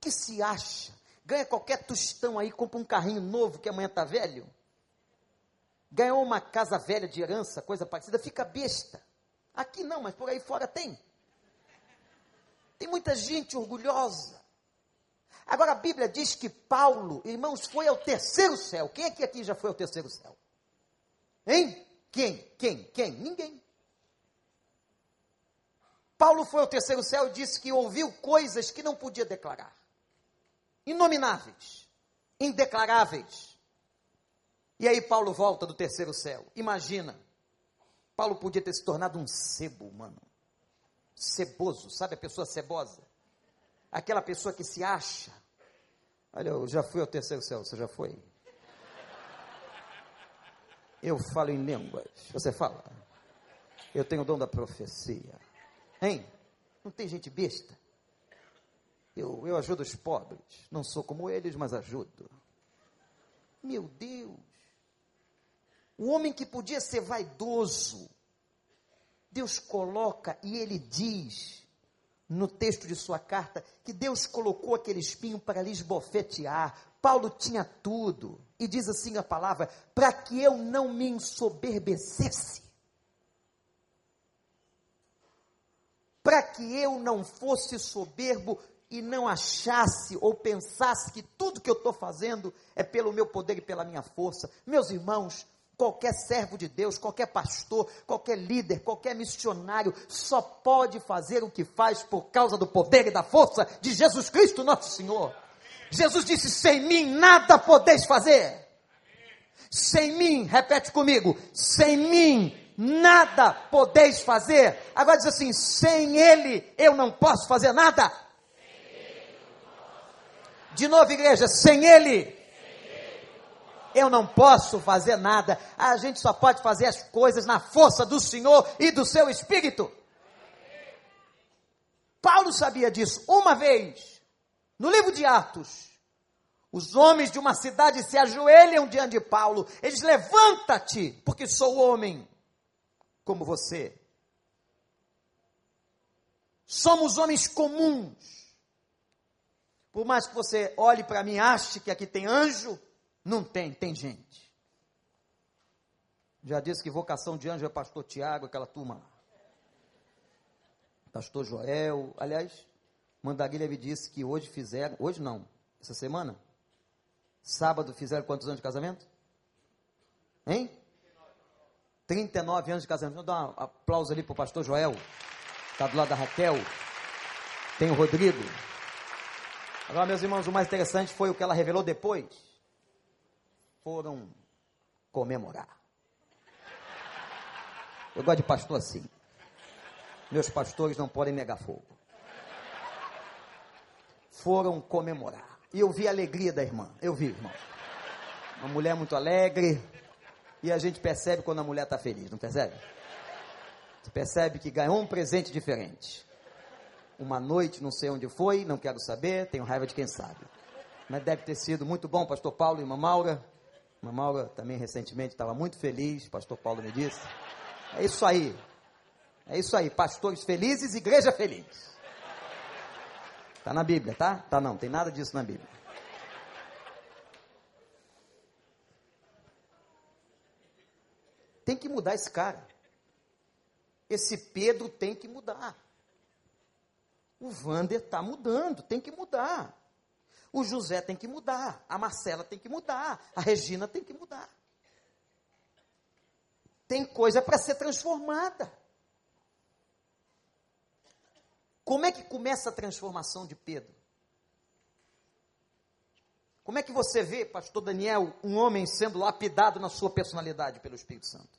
que se acha, ganha qualquer tostão aí, compra um carrinho novo que amanhã está velho, ganhou uma casa velha de herança, coisa parecida, fica besta. Aqui não, mas por aí fora tem. Tem muita gente orgulhosa. Agora a Bíblia diz que Paulo, irmãos, foi ao terceiro céu. Quem aqui, aqui já foi ao terceiro céu? Hein? Quem? Quem? Quem? Ninguém. Paulo foi ao terceiro céu e disse que ouviu coisas que não podia declarar. Inomináveis, indeclaráveis. E aí Paulo volta do terceiro céu. Imagina, Paulo podia ter se tornado um sebo, mano. Ceboso, sabe a pessoa cebosa? Aquela pessoa que se acha. Olha, eu já fui ao terceiro céu, você já foi? Eu falo em línguas. Você fala? Eu tenho o dom da profecia. Hein? Não tem gente besta? Eu, eu ajudo os pobres. Não sou como eles, mas ajudo. Meu Deus. O homem que podia ser vaidoso, Deus coloca e ele diz no texto de sua carta que Deus colocou aquele espinho para lhes bofetear. Paulo tinha tudo. E diz assim a palavra: para que eu não me ensoberbecesse. para que eu não fosse soberbo e não achasse ou pensasse que tudo que eu estou fazendo é pelo meu poder e pela minha força. Meus irmãos, qualquer servo de Deus, qualquer pastor, qualquer líder, qualquer missionário só pode fazer o que faz por causa do poder e da força de Jesus Cristo, nosso Senhor. Jesus disse: sem mim nada podeis fazer. Sem mim, repete comigo, sem mim nada podeis fazer. Agora diz assim: sem Ele eu não posso fazer nada. De novo, igreja, sem Ele eu não posso fazer nada. A gente só pode fazer as coisas na força do Senhor e do seu Espírito. Paulo sabia disso. Uma vez, no livro de Atos, os homens de uma cidade se ajoelham diante de Paulo. Eles levanta-te, porque sou homem como você. Somos homens comuns. Por mais que você olhe para mim e ache que aqui tem anjo, não tem, tem gente. Já disse que vocação de anjo é pastor Tiago, aquela turma lá. Pastor Joel, aliás, Mandaguilha me disse que hoje fizeram, hoje não, essa semana, sábado fizeram quantos anos de casamento? Hein? 39 anos de casamento. Vou dar um aplauso ali para o pastor Joel. Está do lado da Raquel. Tem o Rodrigo. Agora, meus irmãos, o mais interessante foi o que ela revelou depois. Foram comemorar. Eu gosto de pastor assim. Meus pastores não podem negar fogo. Foram comemorar. E eu vi a alegria da irmã. Eu vi, irmão. Uma mulher muito alegre. E a gente percebe quando a mulher está feliz, não percebe? Você percebe que ganhou um presente diferente. Uma noite, não sei onde foi, não quero saber, tenho raiva de quem sabe. Mas deve ter sido muito bom, pastor Paulo e irmã Maura. Irmã Maura também recentemente estava muito feliz, pastor Paulo me disse. É isso aí. É isso aí, pastores felizes, igreja feliz. Está na Bíblia, tá? Tá não, tem nada disso na Bíblia. Tem que mudar esse cara. Esse Pedro tem que mudar. O Vander está mudando, tem que mudar. O José tem que mudar. A Marcela tem que mudar. A Regina tem que mudar. Tem coisa para ser transformada. Como é que começa a transformação de Pedro? Como é que você vê, pastor Daniel, um homem sendo lapidado na sua personalidade pelo Espírito Santo?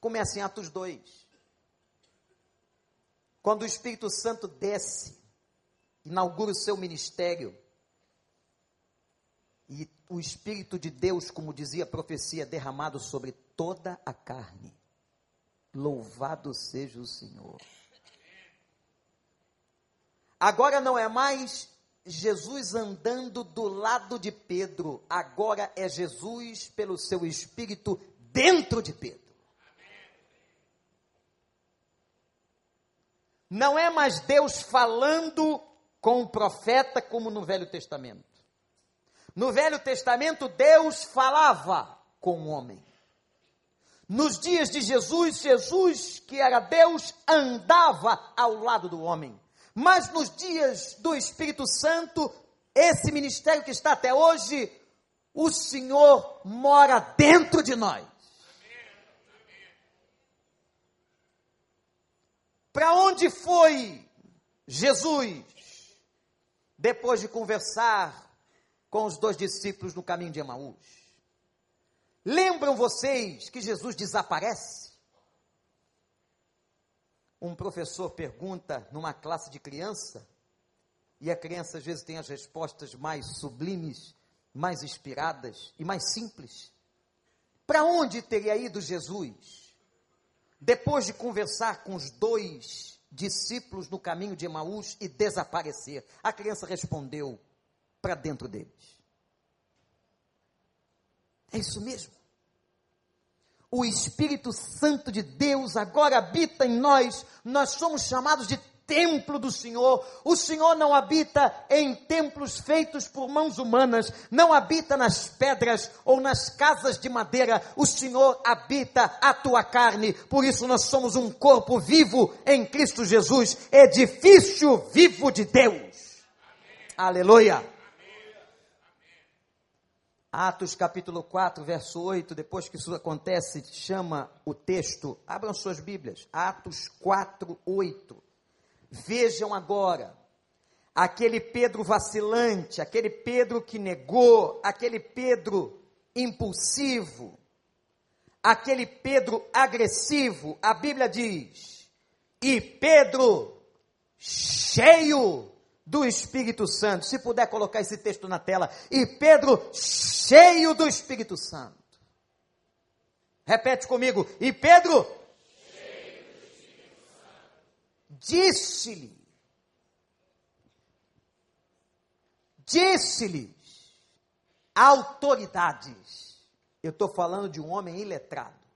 Começa em Atos 2. Quando o Espírito Santo desce, inaugura o seu ministério, e o Espírito de Deus, como dizia a profecia, é derramado sobre toda a carne. Louvado seja o Senhor. Agora não é mais Jesus andando do lado de Pedro, agora é Jesus, pelo seu Espírito, dentro de Pedro. Não é mais Deus falando com o profeta como no Velho Testamento. No Velho Testamento, Deus falava com o homem. Nos dias de Jesus, Jesus, que era Deus, andava ao lado do homem. Mas nos dias do Espírito Santo, esse ministério que está até hoje, o Senhor mora dentro de nós. Para onde foi Jesus depois de conversar com os dois discípulos no caminho de Emaús? Lembram vocês que Jesus desaparece? Um professor pergunta numa classe de criança, e a criança às vezes tem as respostas mais sublimes, mais inspiradas e mais simples. Para onde teria ido Jesus? Depois de conversar com os dois discípulos no caminho de Emaús e desaparecer, a criança respondeu para dentro deles. É isso mesmo. O Espírito Santo de Deus agora habita em nós, nós somos chamados de templo do Senhor. O Senhor não habita em templos feitos por mãos humanas, não habita nas pedras ou nas casas de madeira. O Senhor habita a tua carne. Por isso nós somos um corpo vivo em Cristo Jesus, edifício vivo de Deus. Amém. Aleluia. Atos capítulo 4, verso 8, depois que isso acontece, chama o texto, abram suas Bíblias, Atos 4, 8. Vejam agora, aquele Pedro vacilante, aquele Pedro que negou, aquele Pedro impulsivo, aquele Pedro agressivo, a Bíblia diz, e Pedro cheio do Espírito Santo. Se puder colocar esse texto na tela, e Pedro cheio do Espírito Santo. Repete comigo, e Pedro disse-lhe, disse-lhes autoridades. Eu estou falando de um homem iletrado.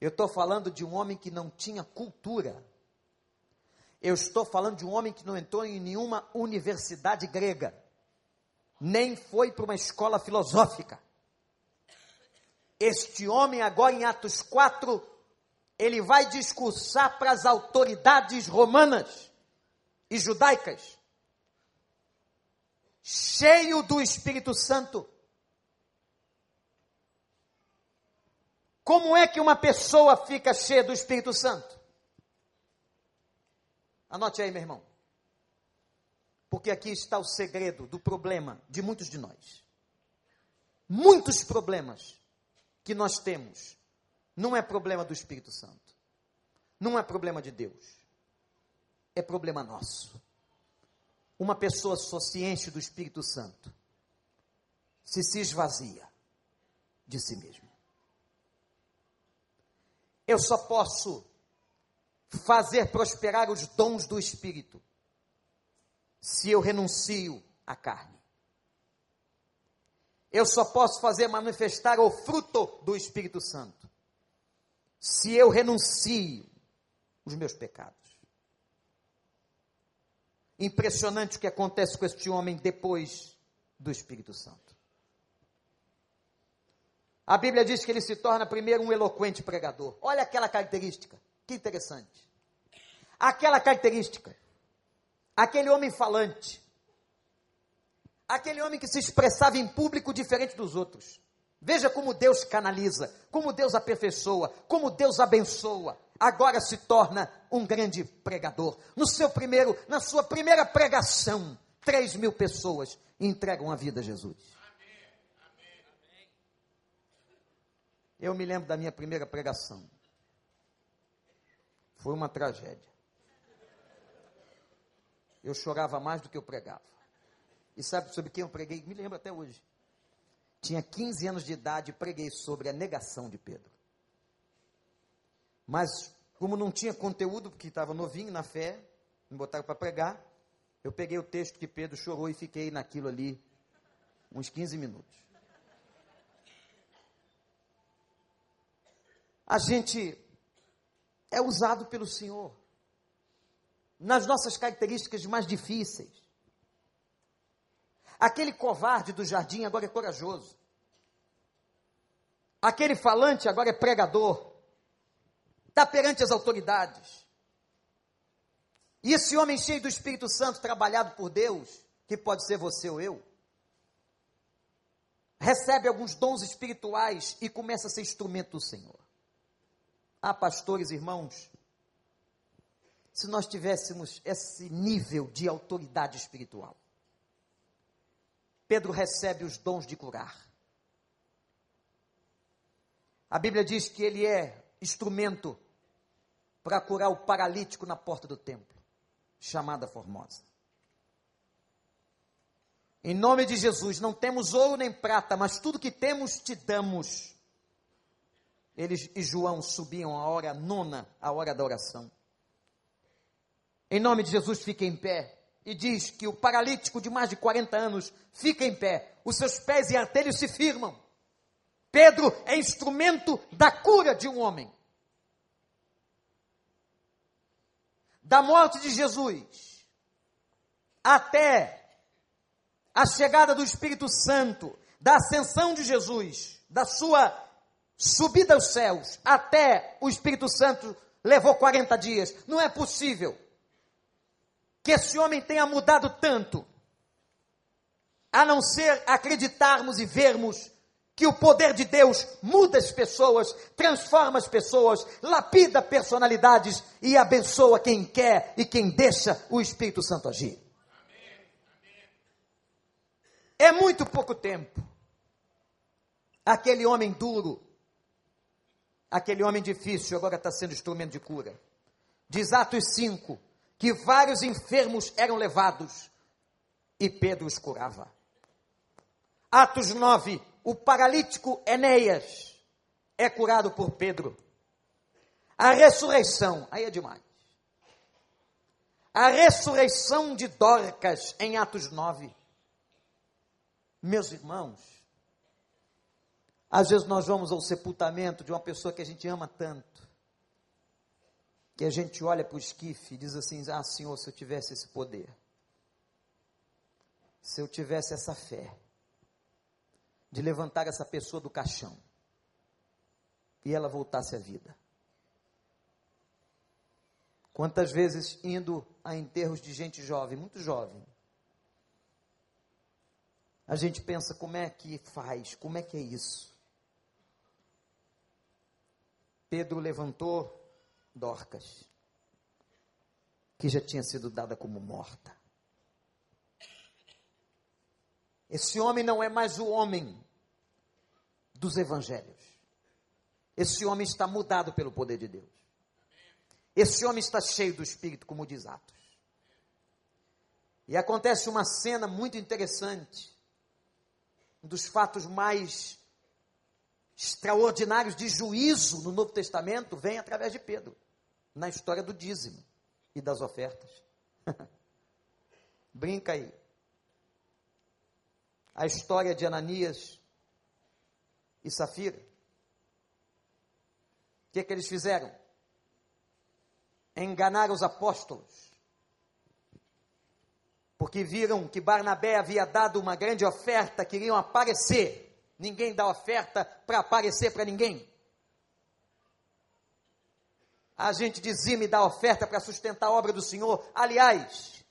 Eu estou falando de um homem que não tinha cultura. Eu estou falando de um homem que não entrou em nenhuma universidade grega, nem foi para uma escola filosófica. Este homem, agora em Atos 4, ele vai discursar para as autoridades romanas e judaicas, cheio do Espírito Santo. Como é que uma pessoa fica cheia do Espírito Santo? Anote aí, meu irmão. Porque aqui está o segredo do problema de muitos de nós. Muitos problemas que nós temos não é problema do Espírito Santo. Não é problema de Deus. É problema nosso. Uma pessoa só se enche do Espírito Santo se se esvazia de si mesmo. Eu só posso fazer prosperar os dons do Espírito se eu renuncio à carne. Eu só posso fazer manifestar o fruto do Espírito Santo se eu renuncio os meus pecados. Impressionante o que acontece com este homem depois do Espírito Santo. A Bíblia diz que ele se torna primeiro um eloquente pregador. Olha aquela característica, que interessante. Aquela característica, aquele homem falante, aquele homem que se expressava em público diferente dos outros. Veja como Deus canaliza, como Deus aperfeiçoa, como Deus abençoa. Agora se torna um grande pregador. No seu primeiro, na sua primeira pregação, três mil pessoas entregam a vida a Jesus. Eu me lembro da minha primeira pregação. Foi uma tragédia. Eu chorava mais do que eu pregava. E sabe sobre quem eu preguei? Me lembro até hoje. Tinha 15 anos de idade e preguei sobre a negação de Pedro. Mas, como não tinha conteúdo, porque estava novinho na fé, me botaram para pregar, eu peguei o texto que Pedro chorou e fiquei naquilo ali uns 15 minutos. A gente é usado pelo Senhor nas nossas características mais difíceis. Aquele covarde do jardim agora é corajoso. Aquele falante agora é pregador. Está perante as autoridades. E esse homem cheio do Espírito Santo, trabalhado por Deus, que pode ser você ou eu, recebe alguns dons espirituais e começa a ser instrumento do Senhor. Ah, pastores, irmãos, se nós tivéssemos esse nível de autoridade espiritual, Pedro recebe os dons de curar. A Bíblia diz que ele é instrumento para curar o paralítico na porta do templo, chamada Formosa. Em nome de Jesus, não temos ouro nem prata, mas tudo que temos te damos. Eles e João subiam a hora nona, a hora da oração. Em nome de Jesus, fique em pé e diz que o paralítico de mais de 40 anos fica em pé, os seus pés e artelhos se firmam. Pedro é instrumento da cura de um homem. Da morte de Jesus até a chegada do Espírito Santo, da ascensão de Jesus, da sua subida aos céus, até o Espírito Santo levou 40 dias. Não é possível que esse homem tenha mudado tanto, a não ser acreditarmos e vermos que o poder de Deus muda as pessoas, transforma as pessoas, lapida personalidades e abençoa quem quer e quem deixa o Espírito Santo agir. É muito pouco tempo. Aquele homem duro, aquele homem difícil, agora está sendo instrumento de cura. Diz Atos 5, que vários enfermos eram levados e Pedro os curava. Atos 9, o paralítico Enéas é curado por Pedro. A ressurreição, aí é demais. A ressurreição de Dorcas em Atos 9. Meus irmãos, às vezes nós vamos ao sepultamento de uma pessoa que a gente ama tanto que a gente olha para o esquife e diz assim: Ah, Senhor, se eu tivesse esse poder, se eu tivesse essa fé, de levantar essa pessoa do caixão e ela voltasse à vida. Quantas vezes indo a enterros de gente jovem, muito jovem, a gente pensa como é que faz, como é que é isso? Pedro levantou Dorcas, que já tinha sido dada como morta. Esse homem não é mais o homem dos evangelhos. Esse homem está mudado pelo poder de Deus. Esse homem está cheio do Espírito, como diz Atos. E acontece uma cena muito interessante, um dos fatos mais extraordinários de juízo no Novo Testamento vem através de Pedro, na história do dízimo e das ofertas. Brinca aí. A história de Ananias e Safira. O que, é que eles fizeram? Enganaram os apóstolos. Porque viram que Barnabé havia dado uma grande oferta, queriam aparecer. Ninguém dá oferta para aparecer para ninguém. A gente dizima e dá oferta para sustentar a obra do Senhor. Aliás,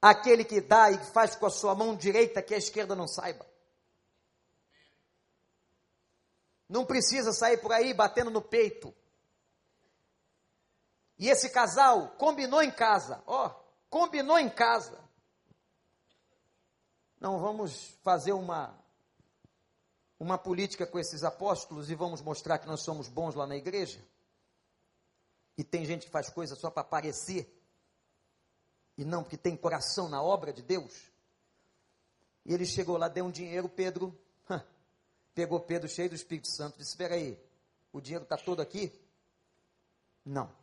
aquele que dá e faz com a sua mão direita que a esquerda não saiba. Não precisa sair por aí batendo no peito. E esse casal combinou em casa, ó, combinou em casa. Não vamos fazer uma uma política com esses apóstolos e vamos mostrar que nós somos bons lá na igreja. E tem gente que faz coisa só para aparecer e não porque tem coração na obra de Deus. E ele chegou lá, deu um dinheiro, Pedro pegou Pedro cheio do Espírito Santo, disse: Espera aí, o dinheiro está todo aqui? Não.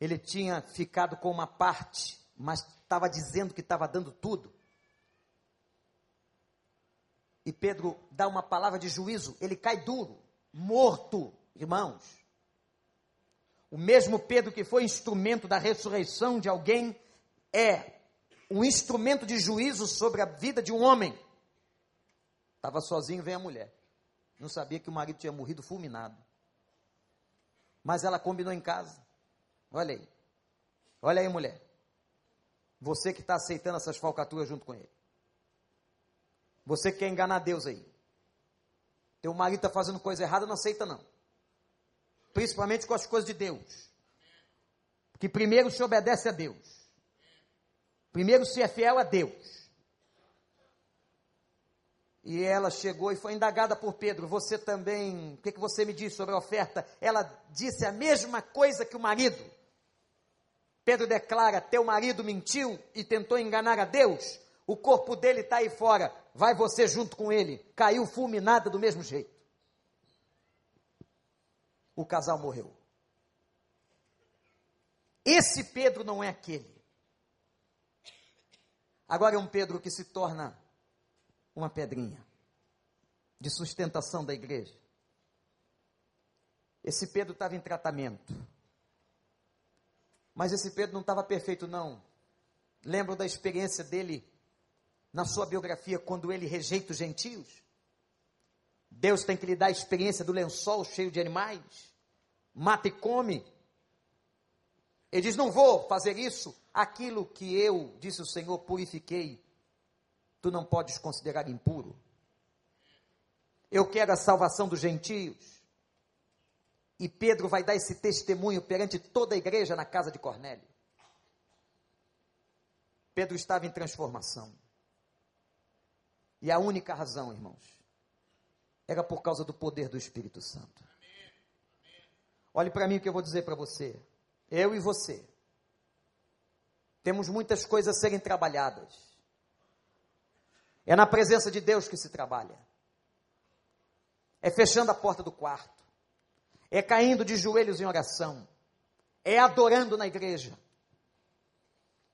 Ele tinha ficado com uma parte, mas estava dizendo que estava dando tudo. E Pedro dá uma palavra de juízo, ele cai duro, morto, irmãos. O mesmo Pedro que foi instrumento da ressurreição de alguém é um instrumento de juízo sobre a vida de um homem. Estava sozinho, vem a mulher. Não sabia que o marido tinha morrido fulminado. Mas ela combinou em casa. Olha aí. Olha aí, mulher. Você que está aceitando essas falcaturas junto com ele. Você que quer enganar Deus aí. Teu marido está fazendo coisa errada, não aceita não. Principalmente com as coisas de Deus. Porque primeiro se obedece a Deus. Primeiro se é fiel a Deus. E ela chegou e foi indagada por Pedro: Você também, o que, que você me disse sobre a oferta? Ela disse a mesma coisa que o marido. Pedro declara: Teu marido mentiu e tentou enganar a Deus. O corpo dele está aí fora. Vai você junto com ele. Caiu fulminada do mesmo jeito. O casal morreu. Esse Pedro não é aquele. Agora é um Pedro que se torna uma pedrinha de sustentação da igreja. Esse Pedro estava em tratamento. Mas esse Pedro não estava perfeito, não. Lembram da experiência dele na sua biografia quando ele rejeita os gentios? Deus tem que lhe dar a experiência do lençol cheio de animais, mata e come. Ele diz: Não vou fazer isso. Aquilo que eu, disse o Senhor, purifiquei tu não podes considerar impuro. Eu quero a salvação dos gentios. E Pedro vai dar esse testemunho perante toda a igreja na casa de Cornélio. Pedro estava em transformação. E a única razão, irmãos, era por causa do poder do Espírito Santo. Olhe para mim o que eu vou dizer para você. Eu e você. Temos muitas coisas a serem trabalhadas. É na presença de Deus que se trabalha. É fechando a porta do quarto. É caindo de joelhos em oração. É adorando na igreja.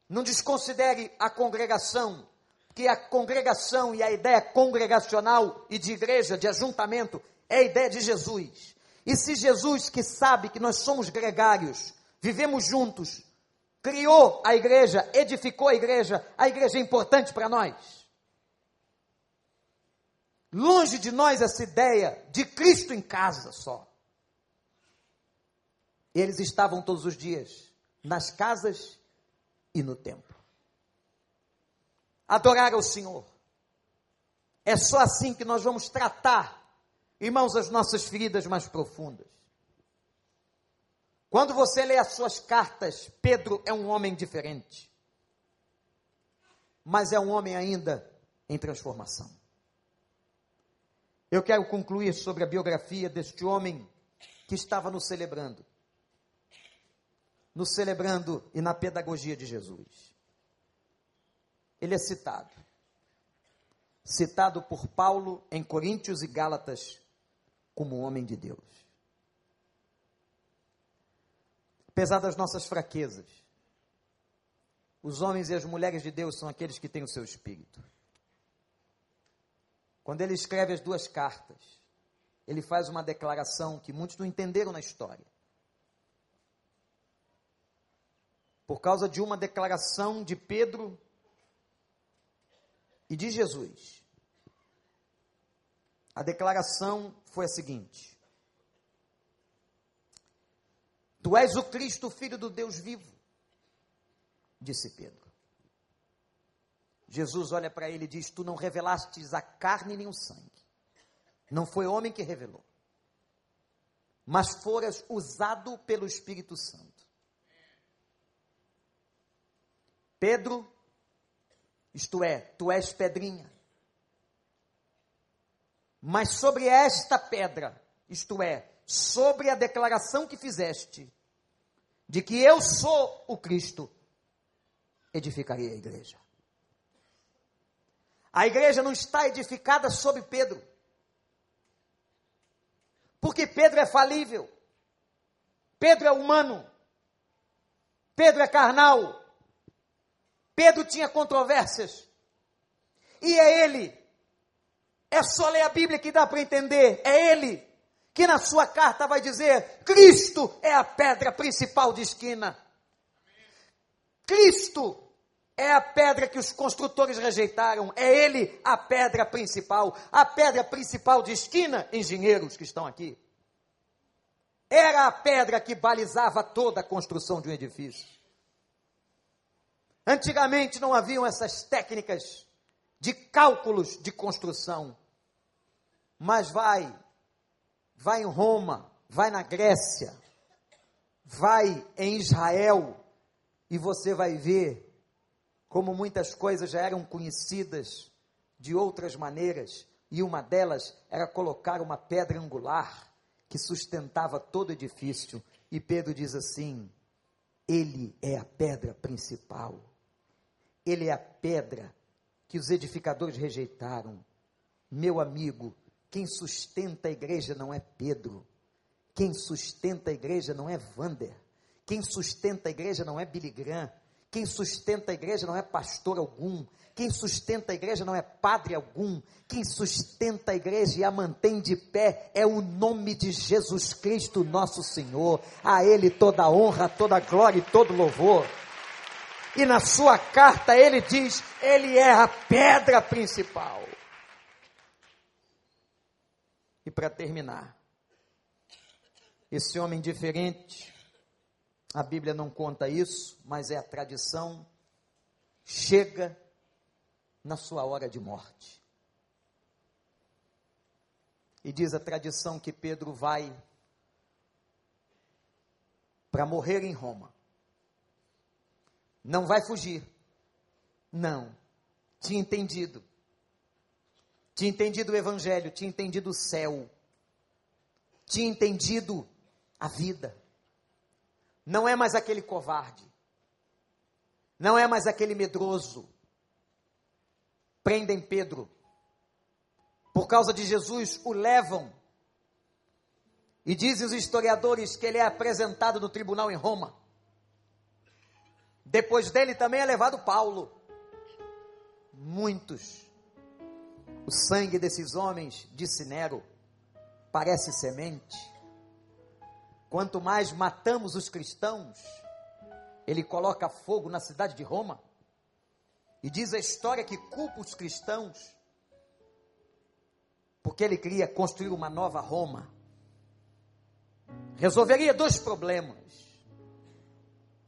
Não desconsidere a congregação, que a congregação e a ideia congregacional e de igreja, de ajuntamento, é a ideia de Jesus. E se Jesus, que sabe que nós somos gregários, vivemos juntos, criou a igreja, edificou a igreja, a igreja é importante para nós. Longe de nós essa ideia de Cristo em casa só. Eles estavam todos os dias nas casas e no templo. Adorar ao Senhor. É só assim que nós vamos tratar, irmãos, as nossas feridas mais profundas. Quando você lê as suas cartas, Pedro é um homem diferente. Mas é um homem ainda em transformação. Eu quero concluir sobre a biografia deste homem que estava nos celebrando. Nos celebrando e na pedagogia de Jesus. Ele é citado. Citado por Paulo em Coríntios e Gálatas como homem de Deus. Apesar das nossas fraquezas, os homens e as mulheres de Deus são aqueles que têm o seu espírito. Quando ele escreve as duas cartas, ele faz uma declaração que muitos não entenderam na história. Por causa de uma declaração de Pedro e de Jesus. A declaração foi a seguinte: Tu és o Cristo, filho do Deus vivo, disse Pedro. Jesus olha para ele e diz: Tu não revelastes a carne nem o sangue. Não foi homem que revelou, mas foras usado pelo Espírito Santo. Pedro, isto é, tu és pedrinha. Mas sobre esta pedra, isto é, sobre a declaração que fizeste, de que eu sou o Cristo, edificarei a igreja. A igreja não está edificada sobre Pedro. Porque Pedro é falível. Pedro é humano. Pedro é carnal. Pedro tinha controvérsias. E é ele. É só ler a Bíblia que dá para entender. É ele que na sua carta vai dizer: Cristo é a pedra principal de esquina. Cristo é a pedra que os construtores rejeitaram, é ele a pedra principal, a pedra principal de esquina, engenheiros que estão aqui. Era a pedra que balizava toda a construção de um edifício. Antigamente não haviam essas técnicas de cálculos de construção. Mas vai, vai em Roma, vai na Grécia, vai em Israel, e você vai ver como muitas coisas já eram conhecidas de outras maneiras, e uma delas era colocar uma pedra angular que sustentava todo o edifício. E Pedro diz assim: Ele é a pedra principal, ele é a pedra que os edificadores rejeitaram. Meu amigo, quem sustenta a igreja não é Pedro, quem sustenta a igreja não é Vander, quem sustenta a igreja não é Billy Graham, quem sustenta a igreja não é pastor algum. Quem sustenta a igreja não é padre algum. Quem sustenta a igreja e a mantém de pé é o nome de Jesus Cristo, nosso Senhor. A Ele toda honra, toda glória e todo louvor. E na sua carta ele diz: Ele é a pedra principal. E para terminar, esse homem diferente, a Bíblia não conta isso, mas é a tradição. Chega na sua hora de morte. E diz a tradição que Pedro vai para morrer em Roma. Não vai fugir. Não. Tinha entendido. Tinha entendido o Evangelho, tinha entendido o céu. Tinha entendido a vida não é mais aquele covarde, não é mais aquele medroso. Prendem Pedro, por causa de Jesus, o levam. E dizem os historiadores que ele é apresentado no tribunal em Roma. Depois dele também é levado Paulo. Muitos. O sangue desses homens, disse Nero, parece semente Quanto mais matamos os cristãos, ele coloca fogo na cidade de Roma. E diz a história que culpa os cristãos, porque ele queria construir uma nova Roma. Resolveria dois problemas: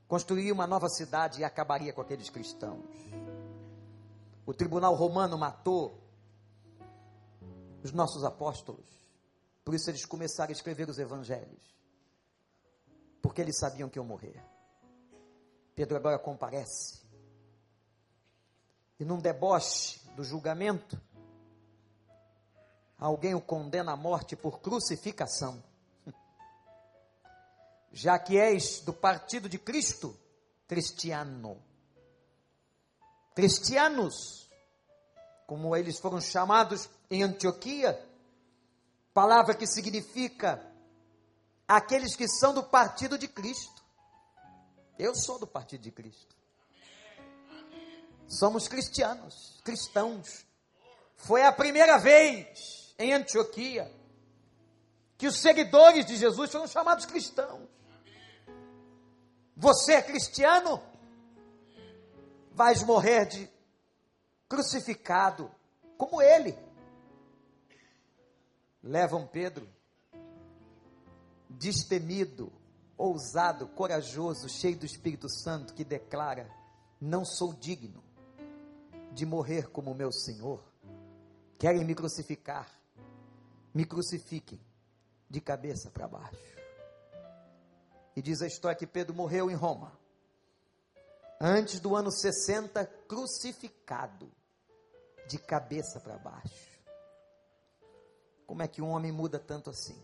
construiria uma nova cidade e acabaria com aqueles cristãos. O tribunal romano matou os nossos apóstolos. Por isso eles começaram a escrever os evangelhos. Porque eles sabiam que iam morrer. Pedro agora comparece. E num deboche do julgamento, alguém o condena à morte por crucificação. Já que és do partido de Cristo, cristiano. Cristianos, como eles foram chamados em Antioquia, palavra que significa aqueles que são do partido de Cristo. Eu sou do partido de Cristo. Somos cristianos, cristãos. Foi a primeira vez em Antioquia que os seguidores de Jesus foram chamados cristãos. Você é cristiano? Vais morrer de crucificado, como ele. Levam Pedro, destemido, ousado, corajoso, cheio do Espírito Santo, que declara: Não sou digno de morrer como meu Senhor. Querem me crucificar? Me crucifiquem de cabeça para baixo. E diz a história que Pedro morreu em Roma. Antes do ano 60, crucificado, de cabeça para baixo. Como é que um homem muda tanto assim?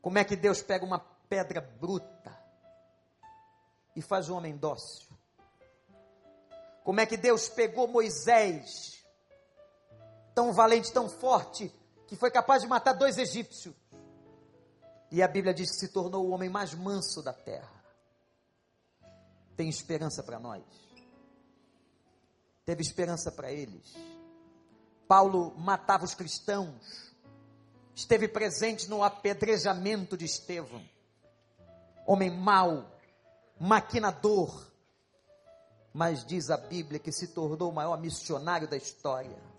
Como é que Deus pega uma pedra bruta e faz um homem dócil? Como é que Deus pegou Moisés, tão valente, tão forte, que foi capaz de matar dois egípcios? E a Bíblia diz que se tornou o homem mais manso da terra. Tem esperança para nós. Teve esperança para eles. Paulo matava os cristãos. Esteve presente no apedrejamento de Estevão. Homem mau, maquinador. Mas diz a Bíblia que se tornou o maior missionário da história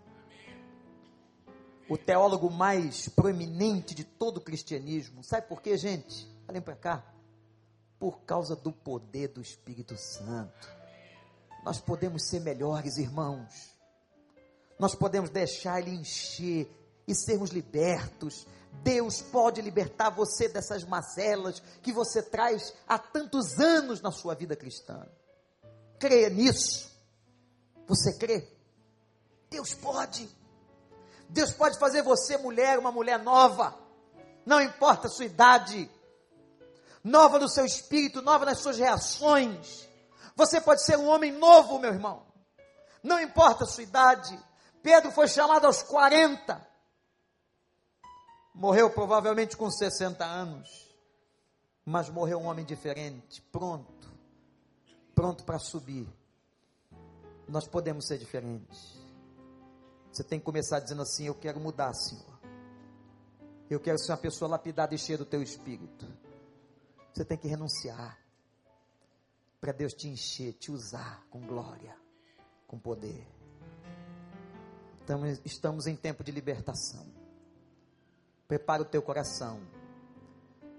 o teólogo mais proeminente de todo o cristianismo. Sabe por quê, gente? Olhem para cá. Por causa do poder do Espírito Santo. Nós podemos ser melhores, irmãos. Nós podemos deixar Ele encher e sermos libertos. Deus pode libertar você dessas mazelas que você traz há tantos anos na sua vida cristã. Creia nisso. Você crê? Deus pode. Deus pode fazer você mulher, uma mulher nova, não importa a sua idade, nova no seu espírito, nova nas suas reações. Você pode ser um homem novo, meu irmão, não importa a sua idade. Pedro foi chamado aos 40, morreu provavelmente com 60 anos, mas morreu um homem diferente, pronto, pronto para subir. Nós podemos ser diferentes. Você tem que começar dizendo assim: Eu quero mudar, Senhor. Eu quero ser uma pessoa lapidada e cheia do teu espírito. Você tem que renunciar para Deus te encher, te usar com glória, com poder. Então, estamos em tempo de libertação. Prepara o teu coração.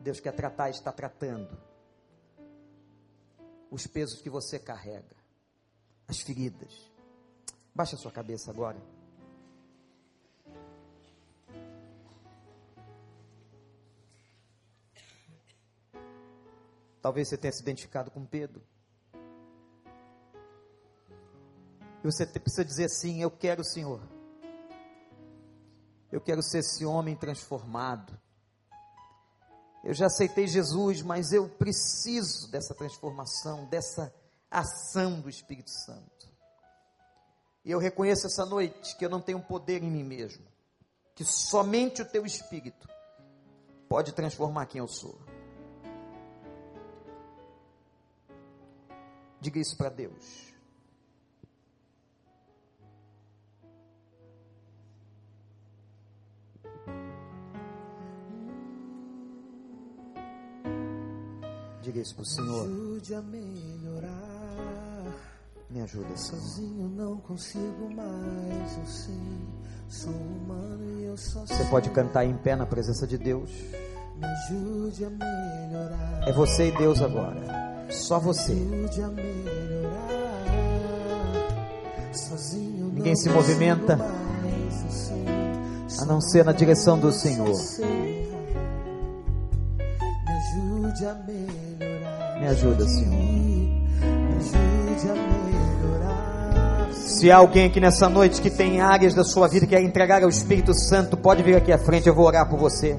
Deus quer tratar e está tratando os pesos que você carrega, as feridas. Baixa a sua cabeça agora. Talvez você tenha se identificado com Pedro. E você precisa dizer assim: Eu quero o Senhor. Eu quero ser esse homem transformado. Eu já aceitei Jesus, mas eu preciso dessa transformação, dessa ação do Espírito Santo. E eu reconheço essa noite que eu não tenho poder em mim mesmo, que somente o teu Espírito pode transformar quem eu sou. Diga isso para Deus. Diga isso para o Senhor. Me ajude a melhorar. Me ajuda, Senhor. Sozinho não consigo mais, eu sei. Sou humano e eu só Você pode cantar em pé na presença de Deus. Me ajude a melhorar. É você e Deus agora. Só você. Ninguém se movimenta. sei. a não ser na direção do Senhor. Me ajude a melhorar. Me ajuda, Senhor. Me ajude a melhorar. Se há alguém aqui nessa noite que tem áreas da sua vida que quer entregar ao Espírito Santo, pode vir aqui à frente, eu vou orar por você.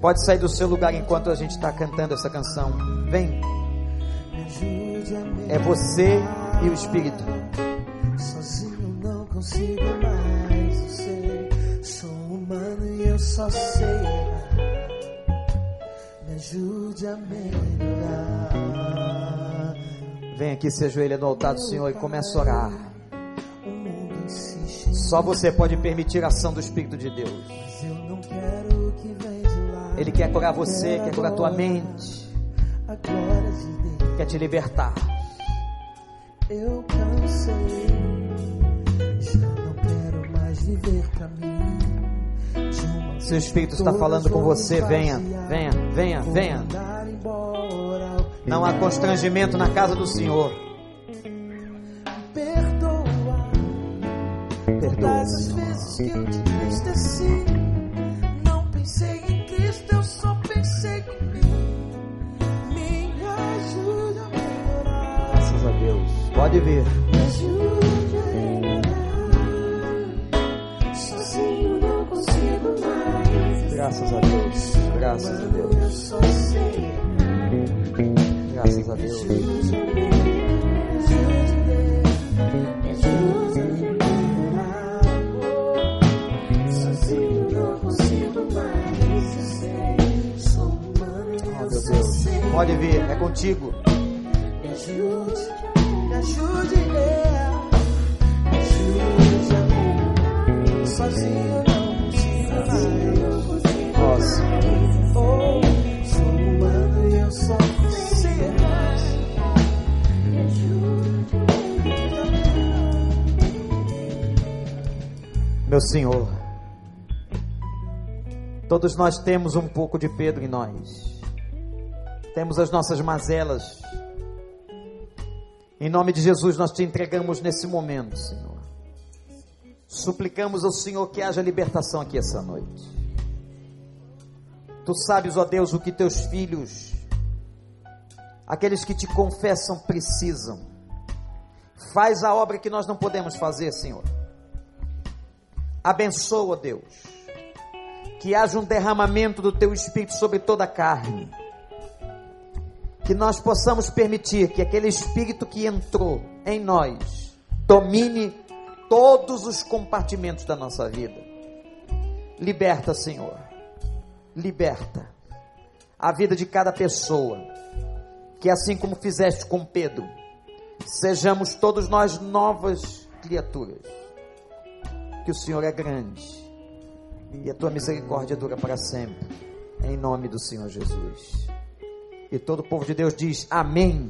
Pode sair do seu lugar enquanto a gente está cantando essa canção. Vem, é você e o Espírito. Sozinho não consigo mais, eu sei. Sou humano e eu só sei. Me ajude a melhorar. Vem aqui, se ajoelha no altar do Senhor e começa a orar. Só você pode permitir a ação do Espírito de Deus. Ele quer curar você, quer curar tua mente, quer te libertar. Eu cansei, já não quero mais viver pra mim. De uma Se o Espírito está falando com você, venha, venha, venha, venha. Não há constrangimento na casa do Senhor. Perdoa Perdoa, as vezes que eu te entristeci. Consigo mais. Graças a Deus. Graças a Eu Deus. Graças a Deus. Oh. Pode vir, é contigo. Meu Senhor, todos nós temos um pouco de Pedro em nós. Temos as nossas mazelas. Em nome de Jesus, nós te entregamos nesse momento, Senhor. Suplicamos ao Senhor que haja libertação aqui essa noite. Tu sabes, ó Deus, o que teus filhos, aqueles que te confessam, precisam. Faz a obra que nós não podemos fazer, Senhor. Abençoa, Deus, que haja um derramamento do teu espírito sobre toda a carne. Que nós possamos permitir que aquele espírito que entrou em nós domine todos os compartimentos da nossa vida. Liberta, Senhor. Liberta a vida de cada pessoa. Que assim como fizeste com Pedro, sejamos todos nós novas criaturas que o Senhor é grande e a tua misericórdia dura para sempre. Em nome do Senhor Jesus. E todo o povo de Deus diz: Amém.